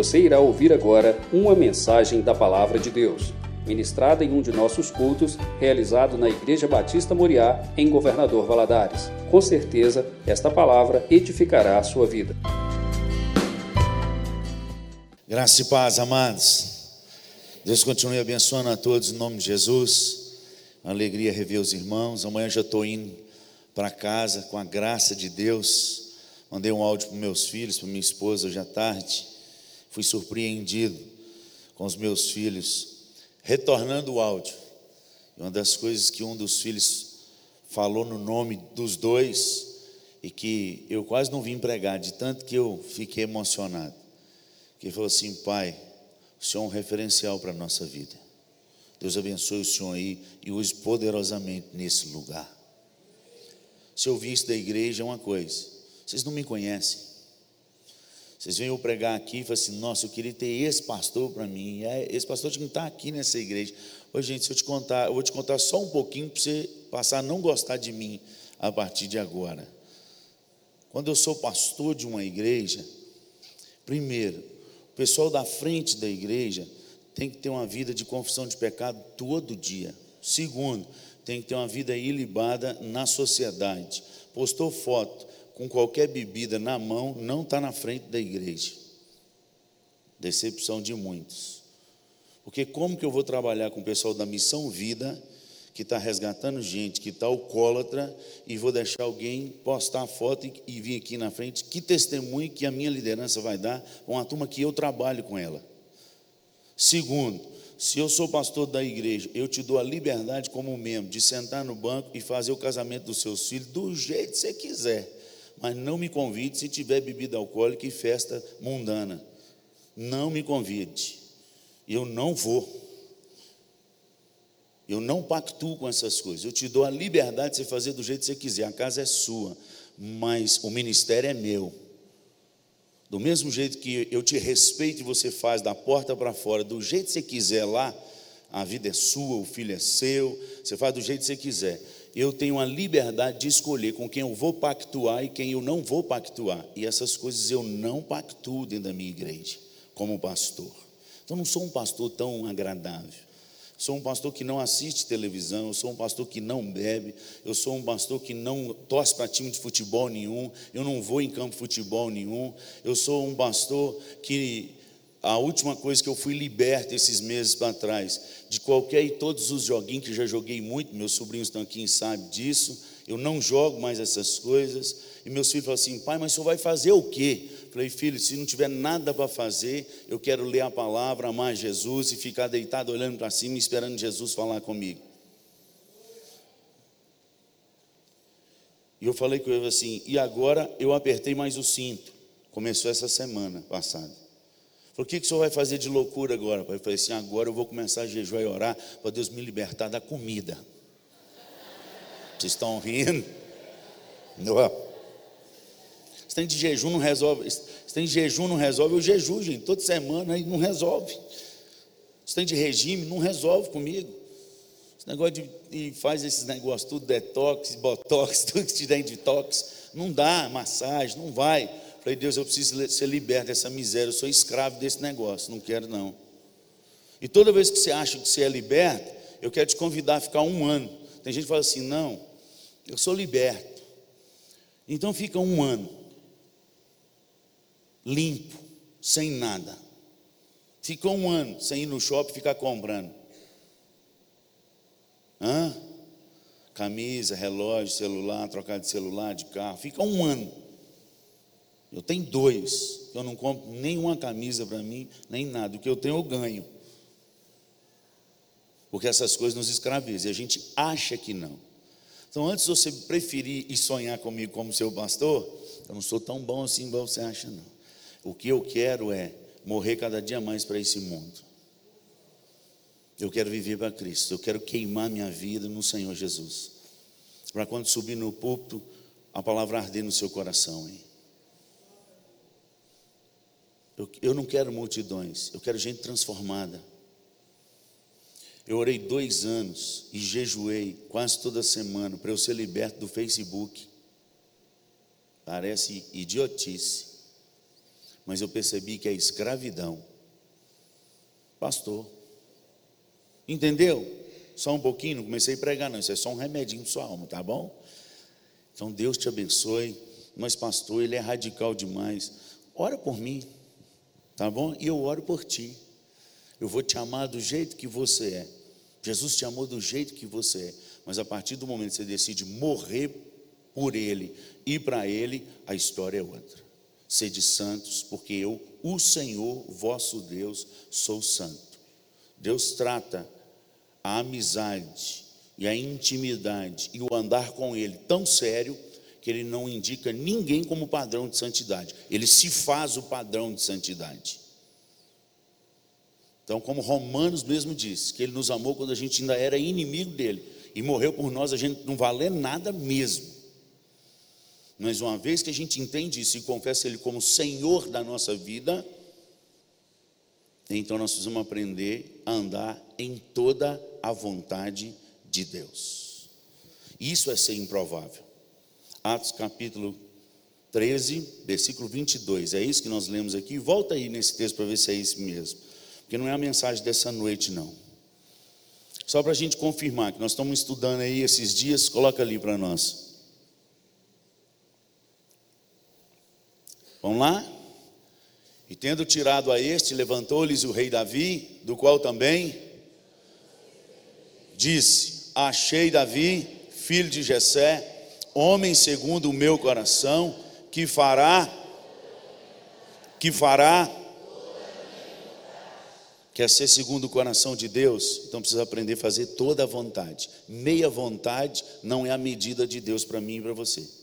Você irá ouvir agora uma mensagem da Palavra de Deus, ministrada em um de nossos cultos, realizado na Igreja Batista Moriá, em Governador Valadares. Com certeza, esta palavra edificará a sua vida. Graça e paz, amados. Deus continue abençoando a todos em nome de Jesus. Alegria rever os irmãos. Amanhã já estou indo para casa com a graça de Deus. Mandei um áudio para meus filhos, para minha esposa hoje à tarde. Fui surpreendido com os meus filhos retornando o áudio. E uma das coisas que um dos filhos falou no nome dos dois e que eu quase não vim pregar, de tanto que eu fiquei emocionado. Que ele falou assim: Pai, o Senhor é um referencial para a nossa vida. Deus abençoe o Senhor aí e use poderosamente nesse lugar. Se eu vi isso da igreja, é uma coisa. Vocês não me conhecem. Vocês vêm eu pregar aqui e falam assim: nossa, eu queria ter esse pastor para mim. É, esse pastor tinha que estar aqui nessa igreja. Ô, gente, se eu te contar, eu vou te contar só um pouquinho para você passar a não gostar de mim a partir de agora. Quando eu sou pastor de uma igreja, primeiro, o pessoal da frente da igreja tem que ter uma vida de confissão de pecado todo dia. Segundo, tem que ter uma vida ilibada na sociedade. Postou foto, com qualquer bebida na mão não está na frente da igreja. Decepção de muitos. Porque como que eu vou trabalhar com o pessoal da Missão Vida, que está resgatando gente, que está alcoólatra, e vou deixar alguém postar a foto e, e vir aqui na frente? Que testemunho que a minha liderança vai dar a uma turma que eu trabalho com ela? Segundo, se eu sou pastor da igreja, eu te dou a liberdade como membro de sentar no banco e fazer o casamento dos seus filhos do jeito que você quiser mas não me convide se tiver bebida alcoólica e festa mundana. Não me convide. Eu não vou. Eu não pactuo com essas coisas. Eu te dou a liberdade de você fazer do jeito que você quiser. A casa é sua, mas o ministério é meu. Do mesmo jeito que eu te respeito e você faz da porta para fora, do jeito que você quiser lá, a vida é sua, o filho é seu, você faz do jeito que você quiser eu tenho a liberdade de escolher com quem eu vou pactuar e quem eu não vou pactuar. E essas coisas eu não pactuo dentro da minha igreja, como pastor. Então, não sou um pastor tão agradável. Sou um pastor que não assiste televisão, eu sou um pastor que não bebe, eu sou um pastor que não torce para time de futebol nenhum, eu não vou em campo de futebol nenhum, eu sou um pastor que a última coisa que eu fui liberto esses meses para trás, de qualquer e todos os joguinhos que já joguei muito, meus sobrinhos estão aqui e sabem disso, eu não jogo mais essas coisas. E meus filhos falam assim: pai, mas o senhor vai fazer o quê? Falei, filho, se não tiver nada para fazer, eu quero ler a palavra, amar Jesus e ficar deitado olhando para cima, esperando Jesus falar comigo. E eu falei com ele assim: e agora eu apertei mais o cinto. Começou essa semana passada. O que, que o senhor vai fazer de loucura agora? Eu falei assim, agora eu vou começar a jejuar e orar para Deus me libertar da comida. Vocês estão rindo? Não. Se tem de jejum não resolve. Se tem de jejum não resolve, eu jejuo, gente, toda semana aí não resolve. Se tem de regime, não resolve comigo. Esse negócio de, de faz esses negócios tudo, detox, botox, tudo que te der detox, não dá, massagem, não vai. Falei, Deus, eu preciso ser liberto dessa miséria, eu sou escravo desse negócio, não quero não. E toda vez que você acha que você é liberto, eu quero te convidar a ficar um ano. Tem gente que fala assim, não, eu sou liberto. Então fica um ano, limpo, sem nada. Fica um ano sem ir no shopping ficar comprando. Hã? Camisa, relógio, celular, trocar de celular, de carro. Fica um ano. Eu tenho dois. Eu não compro nenhuma camisa para mim, nem nada. O que eu tenho, eu ganho. Porque essas coisas nos escravizam. E a gente acha que não. Então, antes de você preferir e sonhar comigo como seu pastor, eu não sou tão bom assim igual você acha, não. O que eu quero é morrer cada dia mais para esse mundo. Eu quero viver para Cristo. Eu quero queimar minha vida no Senhor Jesus. Para quando subir no púlpito, a palavra arder no seu coração, hein? Eu, eu não quero multidões, eu quero gente transformada. Eu orei dois anos e jejuei quase toda semana para eu ser liberto do Facebook. Parece idiotice. mas eu percebi que é escravidão. Pastor, entendeu? Só um pouquinho, não comecei a pregar, não. Isso é só um remedinho para sua alma, tá bom? Então Deus te abençoe. Mas, pastor, ele é radical demais. Ora por mim, tá bom? E eu oro por ti. Eu vou te amar do jeito que você é. Jesus te amou do jeito que você é. Mas a partir do momento que você decide morrer por Ele e para Ele, a história é outra. Sede santos, porque eu, o Senhor, vosso Deus, sou santo. Deus trata a amizade e a intimidade e o andar com Ele tão sério que Ele não indica ninguém como padrão de santidade. Ele se faz o padrão de santidade. Então, como Romanos mesmo diz, que Ele nos amou quando a gente ainda era inimigo dele e morreu por nós, a gente não valer nada mesmo. Mas uma vez que a gente entende isso e confessa Ele como Senhor da nossa vida, então nós precisamos aprender a andar em toda a vontade de Deus. Isso é ser improvável. Atos capítulo 13, versículo 22. É isso que nós lemos aqui. Volta aí nesse texto para ver se é isso mesmo. Porque não é a mensagem dessa noite, não. Só para a gente confirmar que nós estamos estudando aí esses dias, coloca ali para nós. Vamos lá? E tendo tirado a este, levantou-lhes o rei Davi, do qual também disse: Achei Davi, filho de Jessé, homem segundo o meu coração, que fará que fará quer ser segundo o coração de Deus, então precisa aprender a fazer toda a vontade. Meia vontade não é a medida de Deus para mim e para você.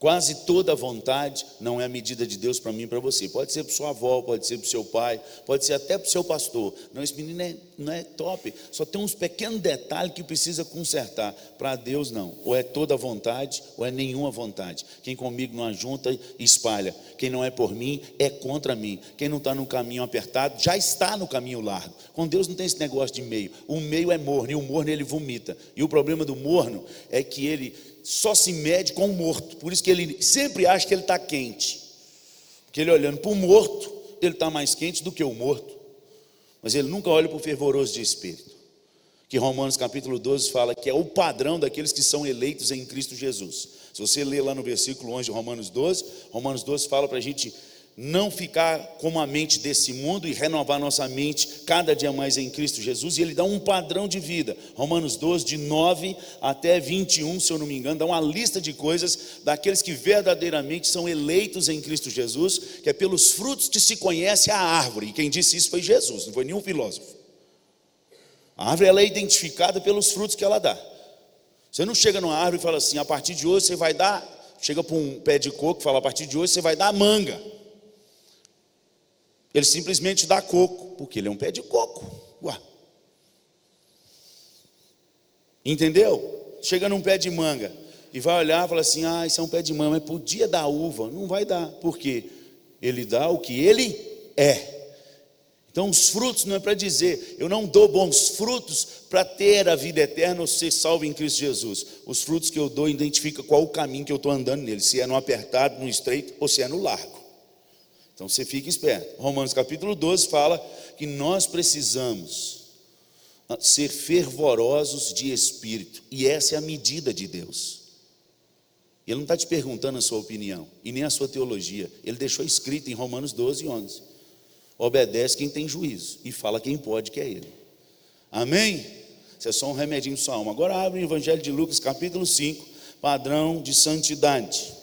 Quase toda vontade não é a medida de Deus para mim e para você. Pode ser para sua avó, pode ser para o seu pai, pode ser até para o seu pastor. Não, esse menino é, não é top. Só tem uns pequenos detalhes que precisa consertar. Para Deus, não. Ou é toda vontade, ou é nenhuma vontade. Quem comigo não ajunta, espalha. Quem não é por mim, é contra mim. Quem não está no caminho apertado, já está no caminho largo. Com Deus não tem esse negócio de meio. O meio é morno, e o morno ele vomita. E o problema do morno é que ele só se mede com o morto. Por isso que ele sempre acha que ele está quente. Porque ele olhando para o morto, ele está mais quente do que o morto. Mas ele nunca olha para o fervoroso de espírito. Que Romanos capítulo 12 fala que é o padrão daqueles que são eleitos em Cristo Jesus. Se você ler lá no versículo 11 de Romanos 12, Romanos 12 fala para a gente não ficar como a mente desse mundo e renovar nossa mente cada dia mais em Cristo Jesus, e ele dá um padrão de vida. Romanos 12, de 9 até 21, se eu não me engano, dá uma lista de coisas daqueles que verdadeiramente são eleitos em Cristo Jesus, que é pelos frutos que se conhece a árvore. E quem disse isso foi Jesus, não foi nenhum filósofo. A árvore ela é identificada pelos frutos que ela dá. Você não chega numa árvore e fala assim, a partir de hoje você vai dar, chega para um pé de coco e fala, a partir de hoje você vai dar manga. Ele simplesmente dá coco, porque ele é um pé de coco. Entendeu? Chega num pé de manga e vai olhar e fala assim: ah, isso é um pé de manga, mas podia dar uva. Não vai dar, porque ele dá o que ele é. Então, os frutos não é para dizer, eu não dou bons frutos para ter a vida eterna ou ser salvo em Cristo Jesus. Os frutos que eu dou identifica qual o caminho que eu estou andando nele, se é no apertado, no estreito ou se é no largo. Então você fica esperto. Romanos capítulo 12 fala que nós precisamos ser fervorosos de espírito, e essa é a medida de Deus. Ele não está te perguntando a sua opinião e nem a sua teologia, ele deixou escrito em Romanos 12, 11: obedece quem tem juízo e fala quem pode, que é ele. Amém? Isso é só um remedinho para sua alma. Agora abre o Evangelho de Lucas, capítulo 5, padrão de santidade.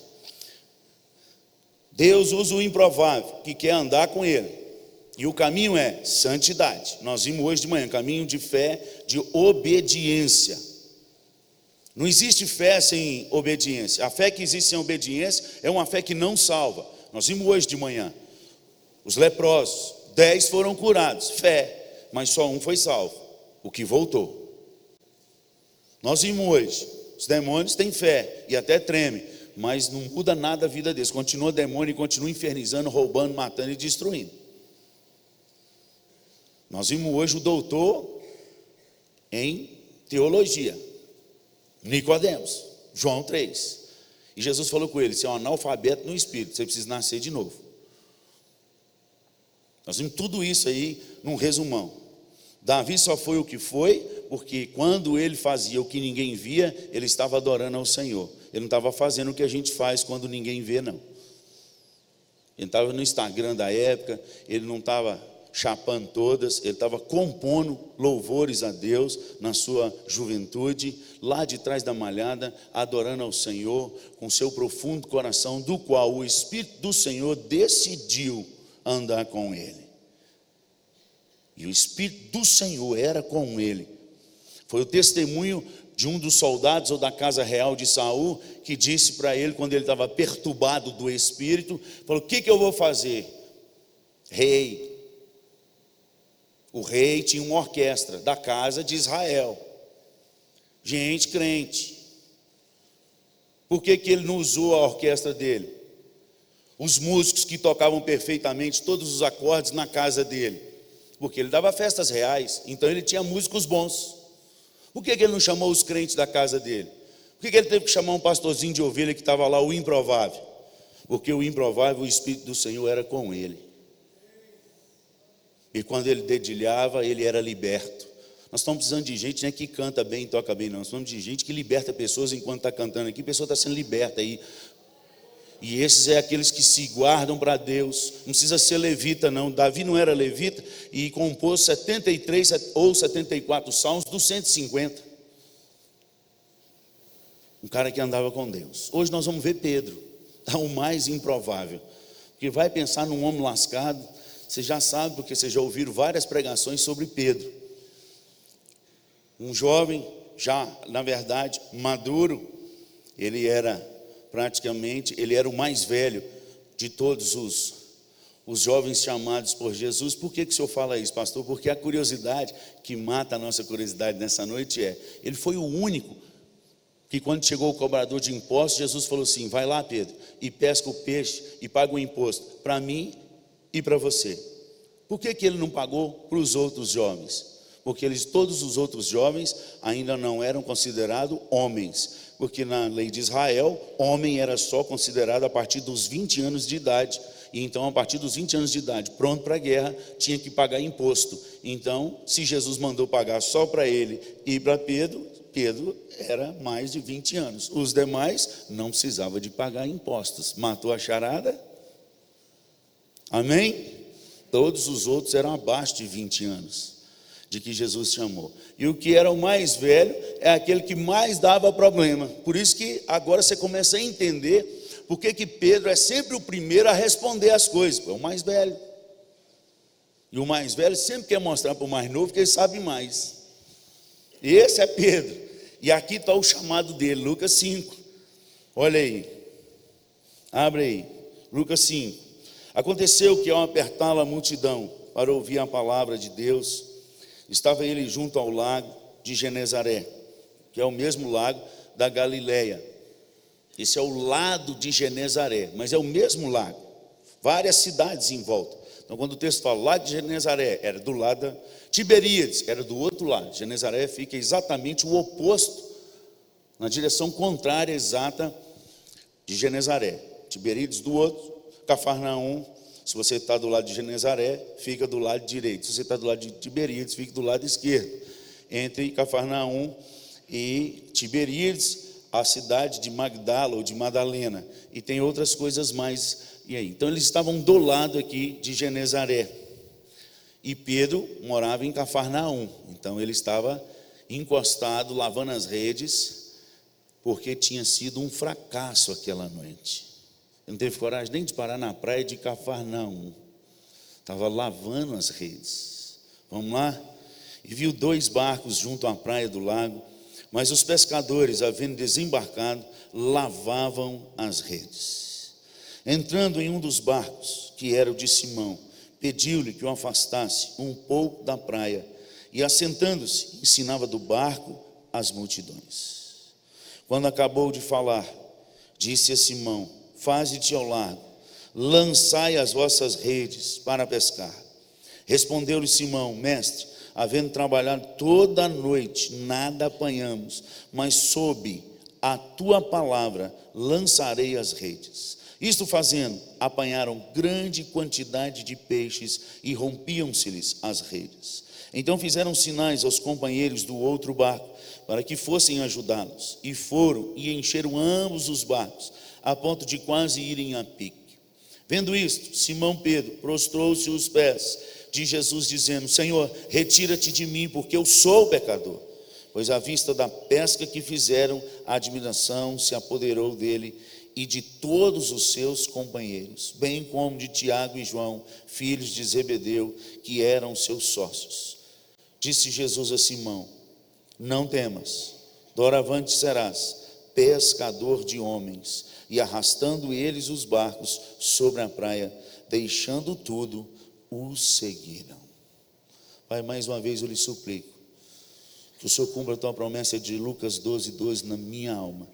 Deus usa o improvável, que quer andar com Ele. E o caminho é santidade. Nós vimos hoje de manhã, caminho de fé, de obediência. Não existe fé sem obediência. A fé que existe sem obediência é uma fé que não salva. Nós vimos hoje de manhã. Os leprosos, dez foram curados, fé, mas só um foi salvo, o que voltou. Nós vimos hoje, os demônios têm fé e até tremem, mas não muda nada a vida deles. Continua demônio continua infernizando, roubando, matando e destruindo. Nós vimos hoje o doutor em teologia, Nicodemos, João 3. E Jesus falou com ele: você é um analfabeto no espírito, você precisa nascer de novo. Nós vimos tudo isso aí num resumão. Davi só foi o que foi, porque quando ele fazia o que ninguém via, ele estava adorando ao Senhor. Ele não estava fazendo o que a gente faz quando ninguém vê, não. Ele estava no Instagram da época, ele não estava chapando todas, ele estava compondo louvores a Deus na sua juventude, lá de trás da malhada, adorando ao Senhor com seu profundo coração, do qual o Espírito do Senhor decidiu andar com ele. E o Espírito do Senhor era com ele. Foi o testemunho de um dos soldados ou da casa real de Saul que disse para ele quando ele estava perturbado do espírito, falou: "O que que eu vou fazer? Rei, o rei tinha uma orquestra da casa de Israel. Gente crente. Por que, que ele não usou a orquestra dele? Os músicos que tocavam perfeitamente todos os acordes na casa dele. Porque ele dava festas reais, então ele tinha músicos bons. Por que, que ele não chamou os crentes da casa dele? Por que, que ele teve que chamar um pastorzinho de ovelha que estava lá, o improvável? Porque o improvável, o Espírito do Senhor era com ele. E quando ele dedilhava, ele era liberto. Nós estamos precisando de gente né, que canta bem e toca bem, não. Nós estamos de gente que liberta pessoas enquanto está cantando aqui. A pessoa está sendo liberta aí. E esses é aqueles que se guardam para Deus. Não precisa ser levita, não. Davi não era levita e compôs 73 ou 74 salmos dos 150. Um cara que andava com Deus. Hoje nós vamos ver Pedro, tá o mais improvável. Que vai pensar num homem lascado, você já sabe, porque vocês já ouviram várias pregações sobre Pedro. Um jovem, já, na verdade, maduro, ele era praticamente, ele era o mais velho de todos os, os jovens chamados por Jesus. Por que, que o senhor fala isso, pastor? Porque a curiosidade que mata a nossa curiosidade nessa noite é: ele foi o único que, quando chegou o cobrador de impostos, Jesus falou assim: vai lá, Pedro, e pesca o peixe e paga o imposto para mim e para você. Por que, que ele não pagou para os outros jovens? Porque eles, todos os outros jovens ainda não eram considerados homens, porque na lei de Israel, homem era só considerado a partir dos 20 anos de idade. E então, a partir dos 20 anos de idade, pronto para a guerra, tinha que pagar imposto. Então, se Jesus mandou pagar só para ele e para Pedro, Pedro era mais de 20 anos. Os demais não precisava de pagar impostos. Matou a charada? Amém? Todos os outros eram abaixo de 20 anos de que Jesus chamou. E o que era o mais velho é aquele que mais dava problema. Por isso que agora você começa a entender por que, que Pedro é sempre o primeiro a responder as coisas, é o mais velho. E o mais velho sempre quer mostrar para o mais novo que ele sabe mais. E esse é Pedro. E aqui está o chamado dele, Lucas 5. Olha aí. Abre aí. Lucas 5. Aconteceu que ao apertá-la a multidão para ouvir a palavra de Deus, estava ele junto ao lago de Genezaré, que é o mesmo lago da Galileia. Esse é o lado de Genezaré, mas é o mesmo lago. Várias cidades em volta. Então, quando o texto fala lá de Genezaré, era do lado de Tiberíades, era do outro lado. Genezaré fica exatamente o oposto, na direção contrária exata de Genezaré. Tiberíades do outro, Cafarnaum, se você está do lado de Genezaré, fica do lado direito. Se você está do lado de Tiberíades, fica do lado esquerdo. Entre Cafarnaum e Tiberíades, a cidade de Magdala ou de Madalena. E tem outras coisas mais. E aí? Então eles estavam do lado aqui de Genezaré. E Pedro morava em Cafarnaum. Então ele estava encostado, lavando as redes, porque tinha sido um fracasso aquela noite não teve coragem nem de parar na praia de Cafarnaum. Estava lavando as redes. Vamos lá? E viu dois barcos junto à praia do lago, mas os pescadores, havendo desembarcado, lavavam as redes. Entrando em um dos barcos, que era o de Simão, pediu-lhe que o afastasse um pouco da praia, e assentando-se, ensinava do barco as multidões. Quando acabou de falar, disse a Simão: faze-te ao largo, lançai as vossas redes para pescar. Respondeu-lhe Simão, mestre, havendo trabalhado toda a noite, nada apanhamos, mas sob a tua palavra lançarei as redes. Isto fazendo, apanharam grande quantidade de peixes e rompiam-se-lhes as redes. Então fizeram sinais aos companheiros do outro barco para que fossem ajudá-los. E foram e encheram ambos os barcos, a ponto de quase irem a pique. Vendo isto, Simão Pedro prostrou-se aos pés de Jesus, dizendo: Senhor, retira-te de mim, porque eu sou pecador. Pois à vista da pesca que fizeram, a admiração se apoderou dele e de todos os seus companheiros, bem como de Tiago e João, filhos de Zebedeu, que eram seus sócios. Disse Jesus a Simão: Não temas, doravante serás pescador de homens. E arrastando eles os barcos sobre a praia, deixando tudo, os seguiram. Pai, mais uma vez eu lhe suplico que o Senhor cumpra a tua promessa de Lucas 12, 12 na minha alma,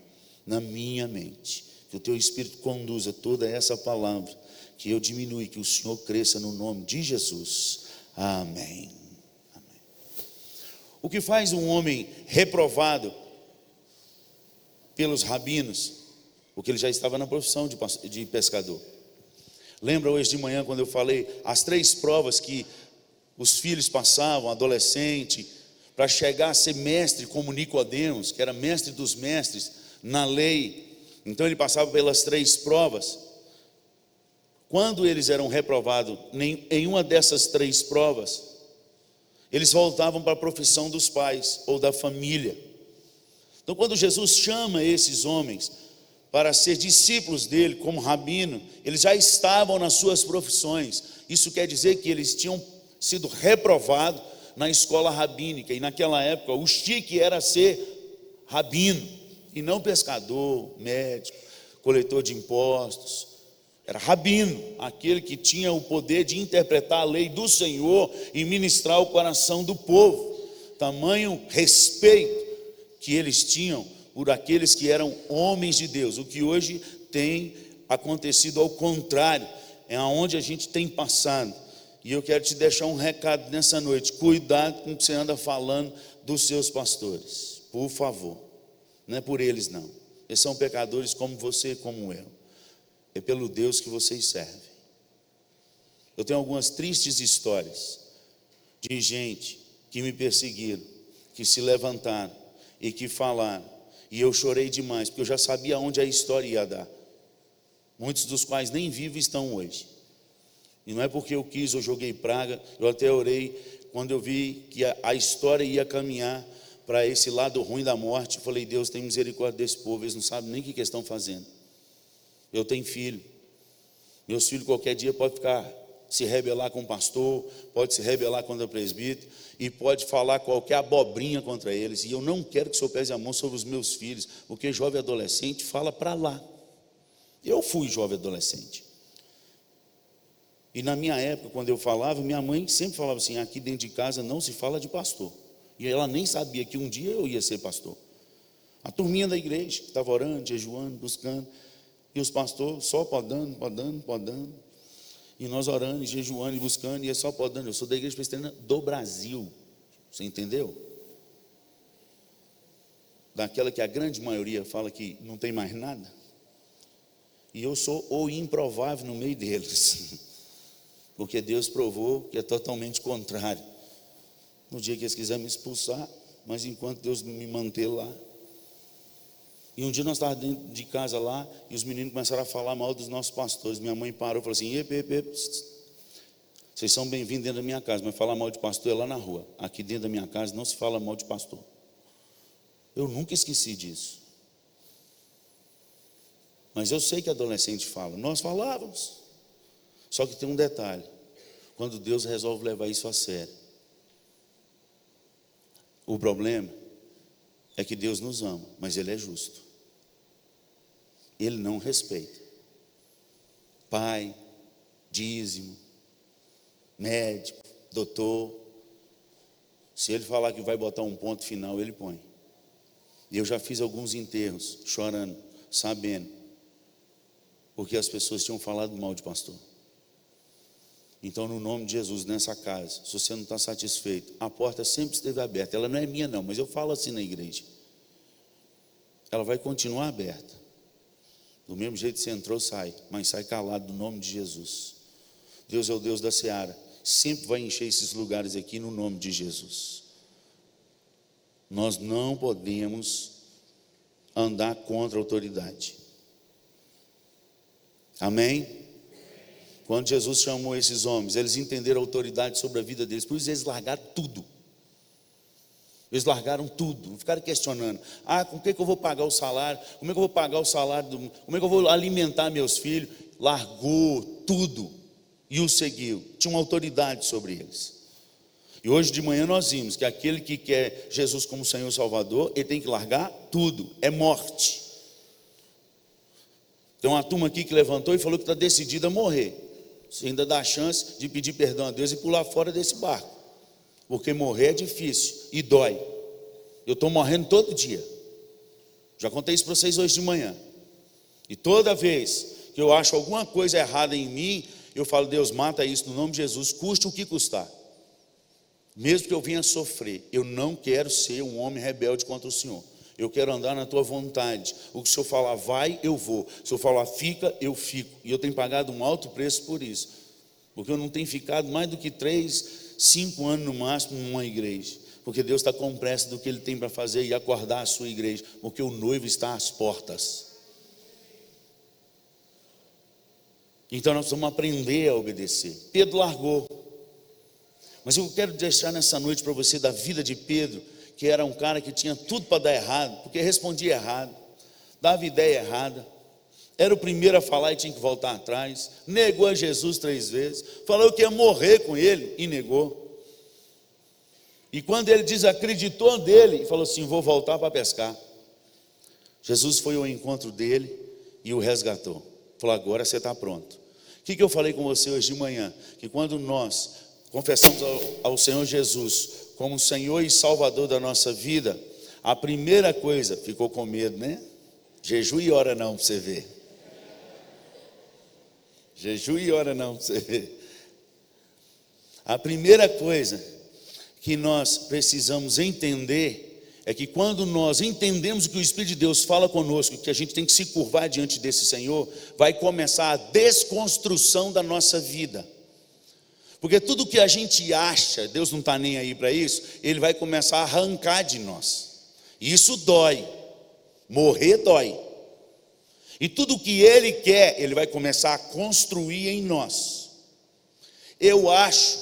na minha mente. Que o teu Espírito conduza toda essa palavra, que eu diminua e que o Senhor cresça no nome de Jesus. Amém. Amém. O que faz um homem reprovado pelos rabinos, porque ele já estava na profissão de pescador. Lembra hoje de manhã quando eu falei as três provas que os filhos passavam, adolescente, para chegar a ser mestre como Nicodemos, que era mestre dos mestres na lei. Então ele passava pelas três provas. Quando eles eram reprovados em uma dessas três provas, eles voltavam para a profissão dos pais ou da família. Então, quando Jesus chama esses homens para ser discípulos dele, como rabino, eles já estavam nas suas profissões. Isso quer dizer que eles tinham sido reprovados na escola rabínica, e naquela época o chique era ser rabino, e não pescador, médico, coletor de impostos. Era rabino, aquele que tinha o poder de interpretar a lei do Senhor e ministrar o coração do povo. Tamanho respeito que eles tinham por aqueles que eram homens de Deus. O que hoje tem acontecido ao contrário, é aonde a gente tem passado. E eu quero te deixar um recado nessa noite: cuidado com o que você anda falando dos seus pastores, por favor. Não é por eles, não. Eles são pecadores como você e como eu. É pelo Deus que vocês servem. Eu tenho algumas tristes histórias de gente que me perseguiram, que se levantaram e que falaram e eu chorei demais, porque eu já sabia onde a história ia dar. Muitos dos quais nem vivos estão hoje. E não é porque eu quis, eu joguei praga, eu até orei quando eu vi que a, a história ia caminhar para esse lado ruim da morte. Eu falei, Deus tem misericórdia desse povo, eles não sabem nem o que, que estão fazendo. Eu tenho filho. Meus filhos qualquer dia podem ficar se rebelar com o pastor, pode se rebelar contra o presbítero e pode falar qualquer abobrinha contra eles. E eu não quero que o senhor pese a mão sobre os meus filhos, porque jovem adolescente fala para lá. Eu fui jovem adolescente. E na minha época, quando eu falava, minha mãe sempre falava assim: aqui dentro de casa não se fala de pastor. E ela nem sabia que um dia eu ia ser pastor. A turminha da igreja, que estava orando, jejuando, buscando, e os pastores só podando, podando, podando. E nós orando, jejuando e buscando, e é só podando. Eu sou da igreja presbiteriana do Brasil. Você entendeu? Daquela que a grande maioria fala que não tem mais nada. E eu sou o improvável no meio deles. Porque Deus provou que é totalmente contrário. No dia que eles quiserem me expulsar, mas enquanto Deus me manter lá, e um dia nós estávamos dentro de casa lá e os meninos começaram a falar mal dos nossos pastores. Minha mãe parou e falou assim: epe, epe, epe, vocês são bem-vindos dentro da minha casa, mas falar mal de pastor é lá na rua. Aqui dentro da minha casa não se fala mal de pastor. Eu nunca esqueci disso. Mas eu sei que adolescente fala. Nós falávamos. Só que tem um detalhe: quando Deus resolve levar isso a sério. O problema é que Deus nos ama, mas Ele é justo. Ele não respeita. Pai, dízimo, médico, doutor. Se ele falar que vai botar um ponto final, ele põe. E eu já fiz alguns enterros, chorando, sabendo, porque as pessoas tinham falado mal de pastor. Então, no nome de Jesus, nessa casa, se você não está satisfeito, a porta sempre esteve aberta. Ela não é minha, não, mas eu falo assim na igreja. Ela vai continuar aberta. Do mesmo jeito que você entrou, sai, mas sai calado no nome de Jesus. Deus é o Deus da seara, sempre vai encher esses lugares aqui no nome de Jesus. Nós não podemos andar contra a autoridade. Amém? Quando Jesus chamou esses homens, eles entenderam a autoridade sobre a vida deles, por isso eles largaram tudo. Eles largaram tudo, não ficaram questionando. Ah, com que, que eu vou pagar o salário? Como é que eu vou pagar o salário? Do, como é que eu vou alimentar meus filhos? Largou tudo e o seguiu. Tinha uma autoridade sobre eles. E hoje de manhã nós vimos que aquele que quer Jesus como Senhor Salvador, ele tem que largar tudo, é morte. Tem uma turma aqui que levantou e falou que está decidida a morrer. Você ainda dá a chance de pedir perdão a Deus e pular fora desse barco. Porque morrer é difícil e dói. Eu estou morrendo todo dia. Já contei isso para vocês hoje de manhã. E toda vez que eu acho alguma coisa errada em mim, eu falo, Deus, mata isso no nome de Jesus, custe o que custar. Mesmo que eu venha sofrer, eu não quero ser um homem rebelde contra o Senhor. Eu quero andar na tua vontade. O que o Senhor falar vai, eu vou. Se o Senhor falar fica, eu fico. E eu tenho pagado um alto preço por isso. Porque eu não tenho ficado mais do que três, cinco anos no máximo numa igreja. Porque Deus está com pressa do que Ele tem para fazer e acordar a sua igreja. Porque o noivo está às portas. Então nós vamos aprender a obedecer. Pedro largou. Mas eu quero deixar nessa noite para você da vida de Pedro que era um cara que tinha tudo para dar errado, porque respondia errado, dava ideia errada, era o primeiro a falar e tinha que voltar atrás, negou a Jesus três vezes, falou que ia morrer com ele e negou. E quando ele desacreditou dele, falou assim: Vou voltar para pescar. Jesus foi ao encontro dele e o resgatou. Falou: Agora você está pronto. O que, que eu falei com você hoje de manhã? Que quando nós confessamos ao, ao Senhor Jesus como Senhor e Salvador da nossa vida, a primeira coisa, ficou com medo, né? Jejum e ora não para você ver. Jejum e ora não para você ver. A primeira coisa que nós precisamos entender é que quando nós entendemos que o Espírito de Deus fala conosco, que a gente tem que se curvar diante desse Senhor, vai começar a desconstrução da nossa vida. Porque tudo que a gente acha, Deus não está nem aí para isso, Ele vai começar a arrancar de nós. Isso dói. Morrer dói. E tudo que Ele quer, Ele vai começar a construir em nós. Eu acho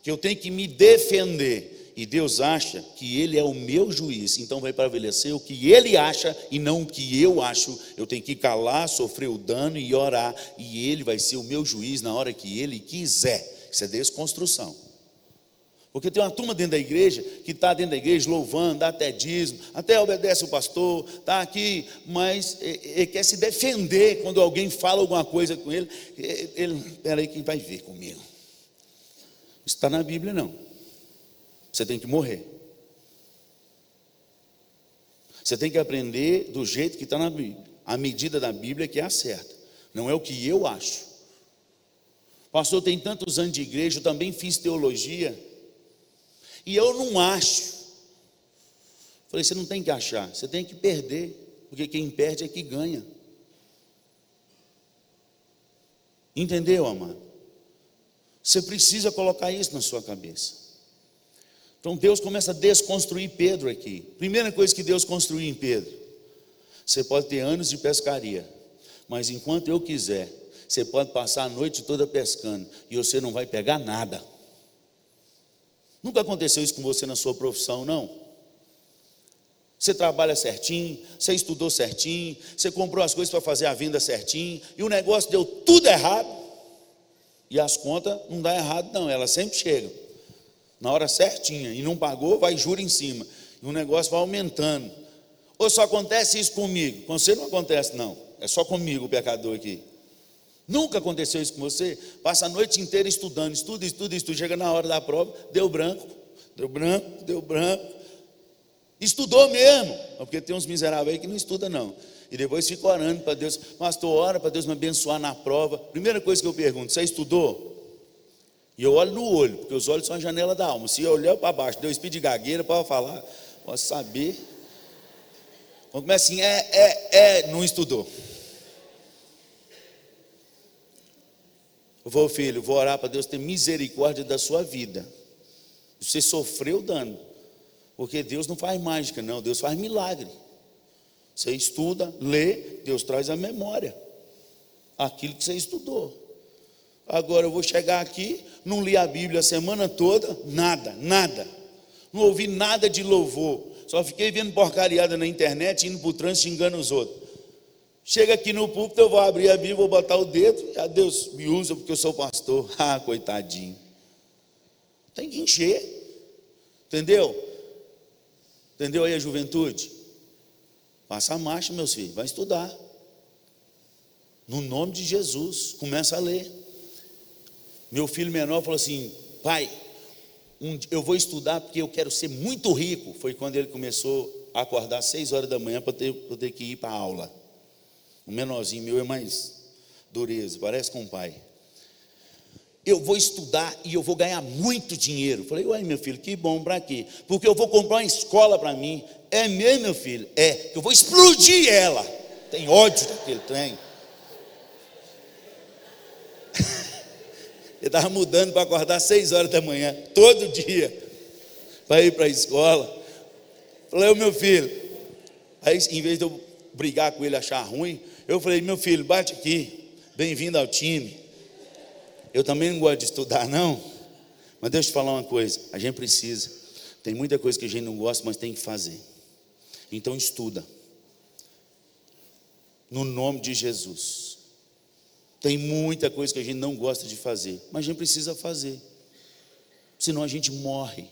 que eu tenho que me defender. E Deus acha que Ele é o meu juiz, então vai prevalecer o que Ele acha e não o que eu acho. Eu tenho que calar, sofrer o dano e orar, e Ele vai ser o meu juiz na hora que Ele quiser. Isso é desconstrução. Porque tem uma turma dentro da igreja que está dentro da igreja louvando, dá até dízimo, até obedece o pastor, está aqui, mas ele quer se defender quando alguém fala alguma coisa com ele. Ele, peraí, que vai ver comigo. Isso está na Bíblia, não. Você tem que morrer. Você tem que aprender do jeito que está na Bíblia. A medida da Bíblia que é a certa. Não é o que eu acho. Pastor, tem tantos anos de igreja, eu também fiz teologia. E eu não acho. Falei, você não tem que achar, você tem que perder, porque quem perde é que ganha. Entendeu, amado? Você precisa colocar isso na sua cabeça. Então Deus começa a desconstruir Pedro aqui. Primeira coisa que Deus construiu em Pedro: você pode ter anos de pescaria, mas enquanto eu quiser, você pode passar a noite toda pescando e você não vai pegar nada. Nunca aconteceu isso com você na sua profissão, não? Você trabalha certinho, você estudou certinho, você comprou as coisas para fazer a venda certinho, e o negócio deu tudo errado. E as contas não dá errado, não, elas sempre chegam. Na hora certinha, e não pagou, vai juro em cima. E o negócio vai aumentando. Ou só acontece isso comigo? Com você não acontece, não. É só comigo o pecador aqui. Nunca aconteceu isso com você? Passa a noite inteira estudando, estuda, estuda, estuda, chega na hora da prova, deu branco, deu branco, deu branco. Estudou mesmo, porque tem uns miseráveis aí que não estudam não. E depois fica orando para Deus, pastor, ora para Deus me abençoar na prova. Primeira coisa que eu pergunto, você estudou? E eu olho no olho, porque os olhos são a janela da alma. Se eu olhar para baixo, Deus pede gagueira para falar, posso saber. Quando começa assim, é, é, é, não estudou. Vou, filho, vou orar para Deus ter misericórdia da sua vida. Você sofreu dano. Porque Deus não faz mágica, não. Deus faz milagre. Você estuda, lê, Deus traz a memória. Aquilo que você estudou. Agora eu vou chegar aqui, não li a Bíblia a semana toda, nada, nada. Não ouvi nada de louvor. Só fiquei vendo porcariada na internet, indo para o trânsito xingando os outros. Chega aqui no púlpito, eu vou abrir a Bíblia, vou botar o dedo, e a Deus me usa porque eu sou pastor. Ah, coitadinho. Tem que encher. Entendeu? Entendeu aí a juventude? Passa a marcha, meus filhos, vai estudar. No nome de Jesus, começa a ler. Meu filho menor falou assim: pai, um, eu vou estudar porque eu quero ser muito rico. Foi quando ele começou a acordar às seis horas da manhã para ter, ter que ir para a aula. O menorzinho meu é mais dureza, parece com o pai. Eu vou estudar e eu vou ganhar muito dinheiro. Falei, uai, meu filho, que bom, para quê? Porque eu vou comprar uma escola para mim. É mesmo, meu filho? É, eu vou explodir ela. Tem ódio daquele trem. Ele estava mudando para acordar seis horas da manhã, todo dia, para ir para a escola. Falei, meu filho, aí em vez de eu brigar com ele, achar ruim, eu falei, meu filho, bate aqui, bem-vindo ao time. Eu também não gosto de estudar, não, mas deixa eu te falar uma coisa, a gente precisa. Tem muita coisa que a gente não gosta, mas tem que fazer. Então estuda. No nome de Jesus. Tem muita coisa que a gente não gosta de fazer, mas a gente precisa fazer, senão a gente morre.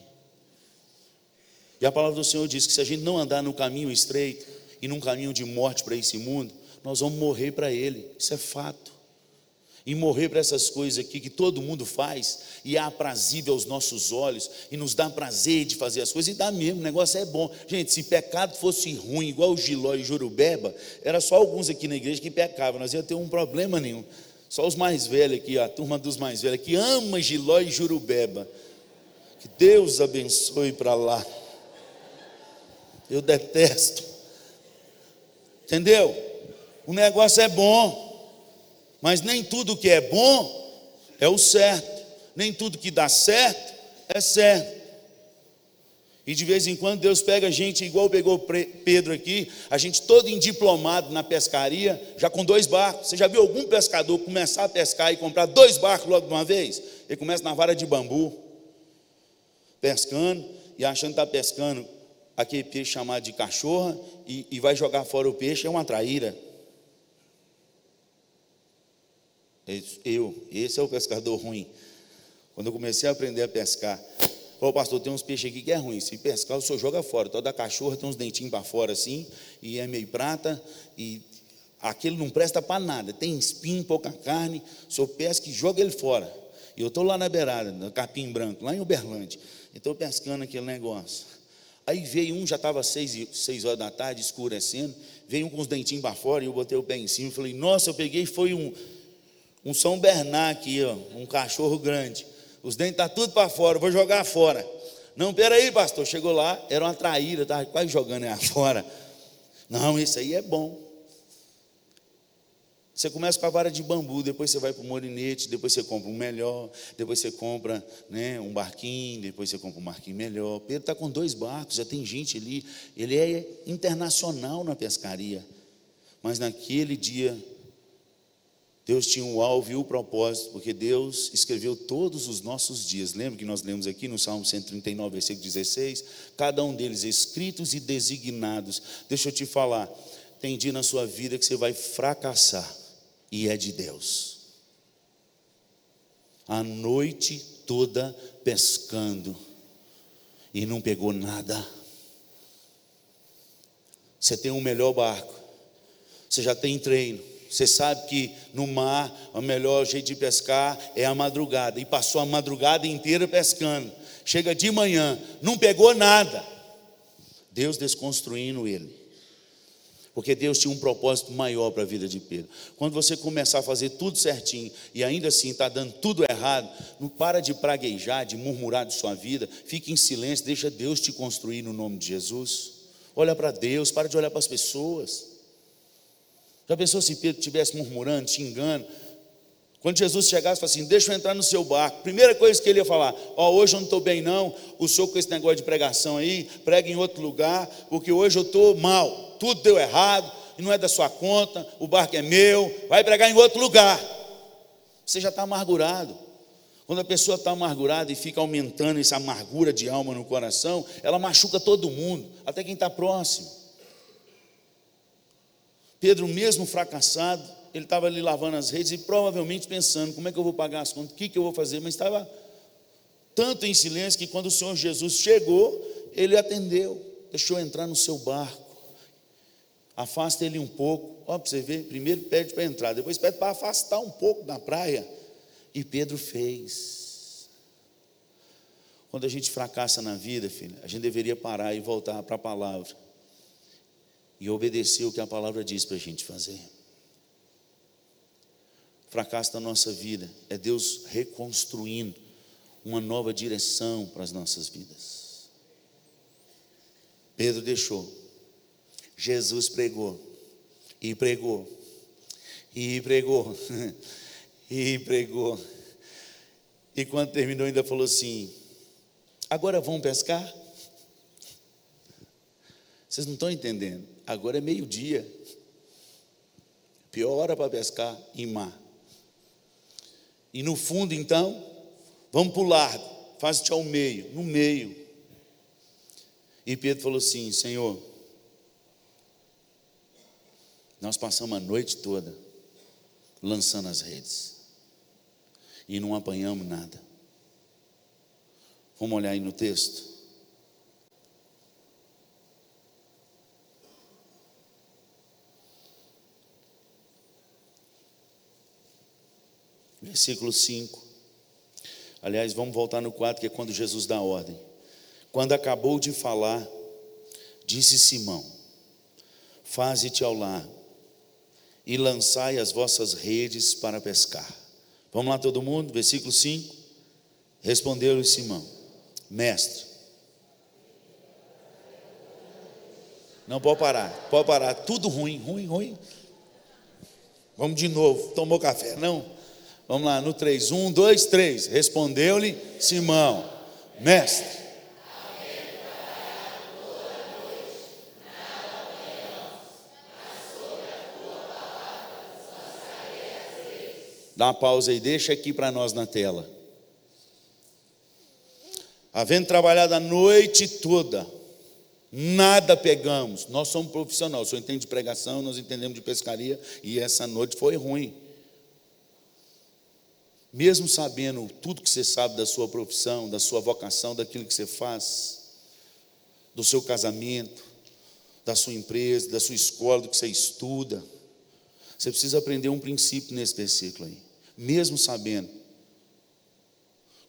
E a palavra do Senhor diz que se a gente não andar no caminho estreito e num caminho de morte para esse mundo, nós vamos morrer para Ele, isso é fato e morrer para essas coisas aqui que todo mundo faz e é aprazível aos nossos olhos e nos dá prazer de fazer as coisas e dá mesmo, o negócio é bom. Gente, se pecado fosse ruim, igual o Giló e Jurubeba, era só alguns aqui na igreja que pecavam, nós ia ter um problema nenhum. Só os mais velhos aqui, a turma dos mais velhos que ama Giló e Jurubeba. Que Deus abençoe para lá. Eu detesto. Entendeu? O negócio é bom. Mas nem tudo que é bom é o certo, nem tudo que dá certo é certo. E de vez em quando Deus pega a gente, igual pegou Pedro aqui, a gente todo indiplomado na pescaria, já com dois barcos. Você já viu algum pescador começar a pescar e comprar dois barcos logo de uma vez? Ele começa na vara de bambu, pescando e achando que está pescando aquele peixe chamado de cachorra e, e vai jogar fora o peixe, é uma traíra. Eu, esse é o pescador ruim. Quando eu comecei a aprender a pescar, Ô pastor, tem uns peixes aqui que é ruim. Se pescar, o senhor joga fora. Toda cachorra tem uns dentinhos para fora assim, e é meio prata, e aquele não presta para nada. Tem espinho, pouca carne. O senhor pesca e joga ele fora. E eu estou lá na beirada, no capim branco, lá em Uberlândia. E estou pescando aquele negócio. Aí veio um, já estava seis, seis horas da tarde, escurecendo. Veio um com os dentinhos para fora, e eu botei o pé em cima e falei, nossa, eu peguei, foi um um São Bernard aqui, ó, um cachorro grande. Os dentes estão tá tudo para fora, vou jogar fora. Não, peraí, pastor. Chegou lá, era uma traíra, estava quase jogando ela fora. Não, isso aí é bom. Você começa com a vara de bambu, depois você vai para o morinete, depois você compra um melhor, depois você compra né, um barquinho, depois você compra um barquinho melhor. Pedro está com dois barcos, já tem gente ali. Ele é internacional na pescaria. Mas naquele dia Deus tinha um alvo e o um propósito, porque Deus escreveu todos os nossos dias. Lembra que nós lemos aqui no Salmo 139, versículo 16? Cada um deles escritos e designados. Deixa eu te falar, tem dia na sua vida que você vai fracassar, e é de Deus. A noite toda pescando, e não pegou nada. Você tem um melhor barco, você já tem treino você sabe que no mar o melhor jeito de pescar é a madrugada. E passou a madrugada inteira pescando. Chega de manhã, não pegou nada. Deus desconstruindo ele. Porque Deus tinha um propósito maior para a vida de Pedro. Quando você começar a fazer tudo certinho e ainda assim está dando tudo errado, não para de praguejar, de murmurar de sua vida, fique em silêncio, deixa Deus te construir no nome de Jesus. Olha para Deus, para de olhar para as pessoas. Já pensou se Pedro estivesse murmurando, xingando? Quando Jesus chegasse, falasse assim: Deixa eu entrar no seu barco. Primeira coisa que ele ia falar: Ó, oh, hoje eu não estou bem, não. O senhor com esse negócio de pregação aí, prega em outro lugar, porque hoje eu estou mal. Tudo deu errado, e não é da sua conta, o barco é meu. Vai pregar em outro lugar. Você já está amargurado. Quando a pessoa está amargurada e fica aumentando essa amargura de alma no coração, ela machuca todo mundo, até quem está próximo. Pedro, mesmo fracassado, ele estava ali lavando as redes e provavelmente pensando: como é que eu vou pagar as contas? O que, que eu vou fazer? Mas estava tanto em silêncio que quando o Senhor Jesus chegou, ele atendeu, deixou entrar no seu barco. Afasta ele um pouco, ó, para você ver. Primeiro pede para entrar, depois pede para afastar um pouco da praia. E Pedro fez. Quando a gente fracassa na vida, filho, a gente deveria parar e voltar para a palavra e obedecer o que a palavra diz para a gente fazer fracasso da nossa vida é Deus reconstruindo uma nova direção para as nossas vidas. Pedro deixou, Jesus pregou, e pregou, e pregou, e pregou. E quando terminou, ainda falou assim: agora vamos pescar? Vocês não estão entendendo. Agora é meio-dia. Pior hora para pescar em mar. E no fundo, então, vamos largo, faz-te ao meio, no meio. E Pedro falou assim: Senhor, nós passamos a noite toda lançando as redes e não apanhamos nada. Vamos olhar aí no texto. Versículo 5. Aliás, vamos voltar no 4, que é quando Jesus dá ordem. Quando acabou de falar, disse Simão: Faze-te ao lar e lançai as vossas redes para pescar. Vamos lá, todo mundo, versículo 5. Respondeu-lhe Simão: Mestre, não pode parar, pode parar, tudo ruim, ruim, ruim. Vamos de novo, tomou café? Não. Vamos lá, no 3. 1, 2, 3. Respondeu-lhe Simão, mestre. Dá uma pausa aí, deixa aqui para nós na tela. Havendo trabalhado a noite toda, nada pegamos. Nós somos profissionais, o senhor entende de pregação, nós entendemos de pescaria, e essa noite foi ruim mesmo sabendo tudo que você sabe da sua profissão, da sua vocação, daquilo que você faz, do seu casamento, da sua empresa, da sua escola, do que você estuda, você precisa aprender um princípio nesse versículo aí. Mesmo sabendo,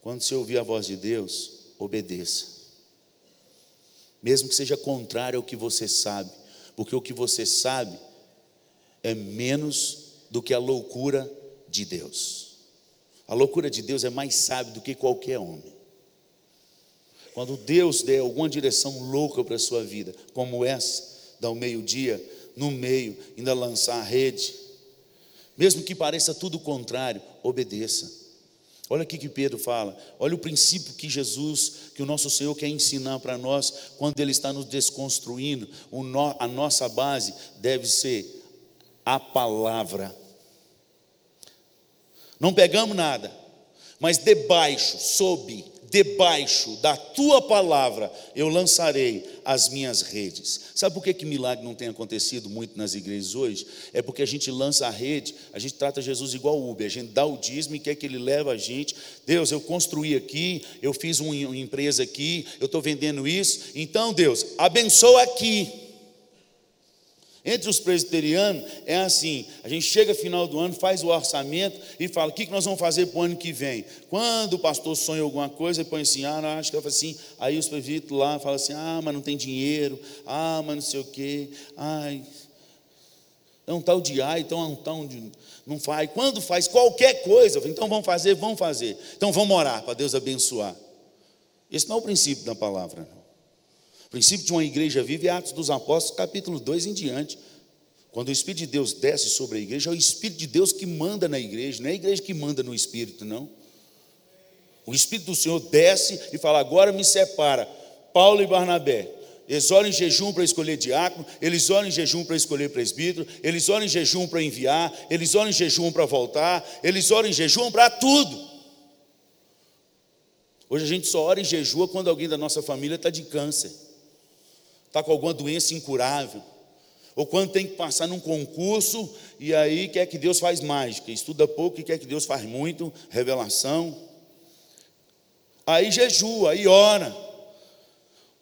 quando você ouvir a voz de Deus, obedeça. Mesmo que seja contrário ao que você sabe, porque o que você sabe é menos do que a loucura de Deus. A loucura de Deus é mais sábio do que qualquer homem. Quando Deus der alguma direção louca para a sua vida, como essa, dá o meio-dia, no meio, ainda lançar a rede, mesmo que pareça tudo o contrário, obedeça. Olha o que Pedro fala, olha o princípio que Jesus, que o nosso Senhor quer ensinar para nós, quando Ele está nos desconstruindo, a nossa base deve ser a palavra. Não pegamos nada, mas debaixo, sob, debaixo da tua palavra, eu lançarei as minhas redes. Sabe por que, que milagre não tem acontecido muito nas igrejas hoje? É porque a gente lança a rede, a gente trata Jesus igual Uber, a gente dá o dízimo e quer que ele leve a gente. Deus, eu construí aqui, eu fiz uma empresa aqui, eu estou vendendo isso. Então, Deus, abençoa aqui. Entre os presbiterianos é assim: a gente chega final do ano, faz o orçamento e fala: o que nós vamos fazer para o ano que vem? Quando o pastor sonha alguma coisa, ele põe assim: ah, não, acho que assim. Aí os presbíteros lá falam assim: ah, mas não tem dinheiro, ah, mas não sei o quê, ai. Um tal de ai, então um tal de. Não faz. Quando faz qualquer coisa, então vamos fazer, vamos fazer. Então vamos orar para Deus abençoar. Esse não é o princípio da palavra, não. Princípio de uma igreja viva é Atos dos Apóstolos, capítulo 2 em diante. Quando o Espírito de Deus desce sobre a igreja, é o Espírito de Deus que manda na igreja, não é a igreja que manda no Espírito, não. O Espírito do Senhor desce e fala: agora me separa, Paulo e Barnabé. Eles oram em jejum para escolher diácono, eles oram em jejum para escolher presbítero, eles oram em jejum para enviar, eles oram em jejum para voltar, eles oram em jejum para tudo. Hoje a gente só ora em jejum quando alguém da nossa família está de câncer, está com alguma doença incurável, ou quando tem que passar num concurso e aí quer que Deus faz mágica, estuda pouco e quer que Deus faz muito, revelação. Aí jejua, aí ora.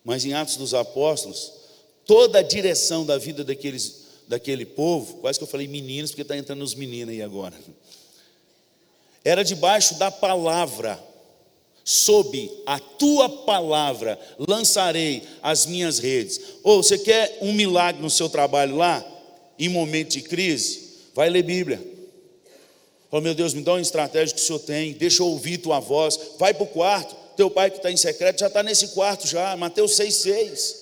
Mas em Atos dos Apóstolos, toda a direção da vida daqueles, daquele povo, quase que eu falei meninos, porque está entrando os meninos aí agora, era debaixo da palavra, sob a tua palavra lançarei as minhas redes. Ou você quer um milagre no seu trabalho lá, em momento de crise? Vai ler Bíblia. Oh meu Deus, me dá uma estratégia que o Senhor tem, deixa eu ouvir tua voz, vai para o quarto, teu pai que está em secreto já está nesse quarto já, Mateus 6,6.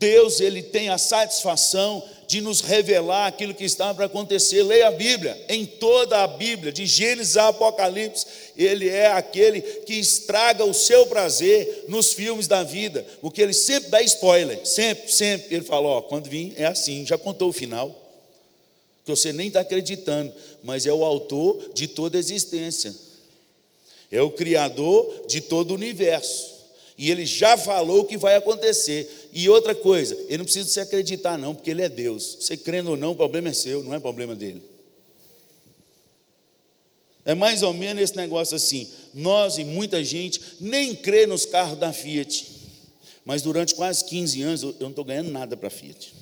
Deus, Ele tem a satisfação de nos revelar aquilo que está para acontecer. Leia a Bíblia, em toda a Bíblia, de Gênesis a Apocalipse, Ele é aquele que estraga o seu prazer nos filmes da vida, porque Ele sempre dá spoiler, sempre, sempre. Ele fala: Ó, quando vim é assim, já contou o final, que você nem está acreditando, mas é o autor de toda a existência, é o Criador de todo o universo. E ele já falou o que vai acontecer. E outra coisa, ele não precisa se acreditar, não, porque ele é Deus. Você crendo ou não, o problema é seu, não é problema dele. É mais ou menos esse negócio assim. Nós e muita gente nem crê nos carros da Fiat. Mas durante quase 15 anos, eu não estou ganhando nada para a Fiat.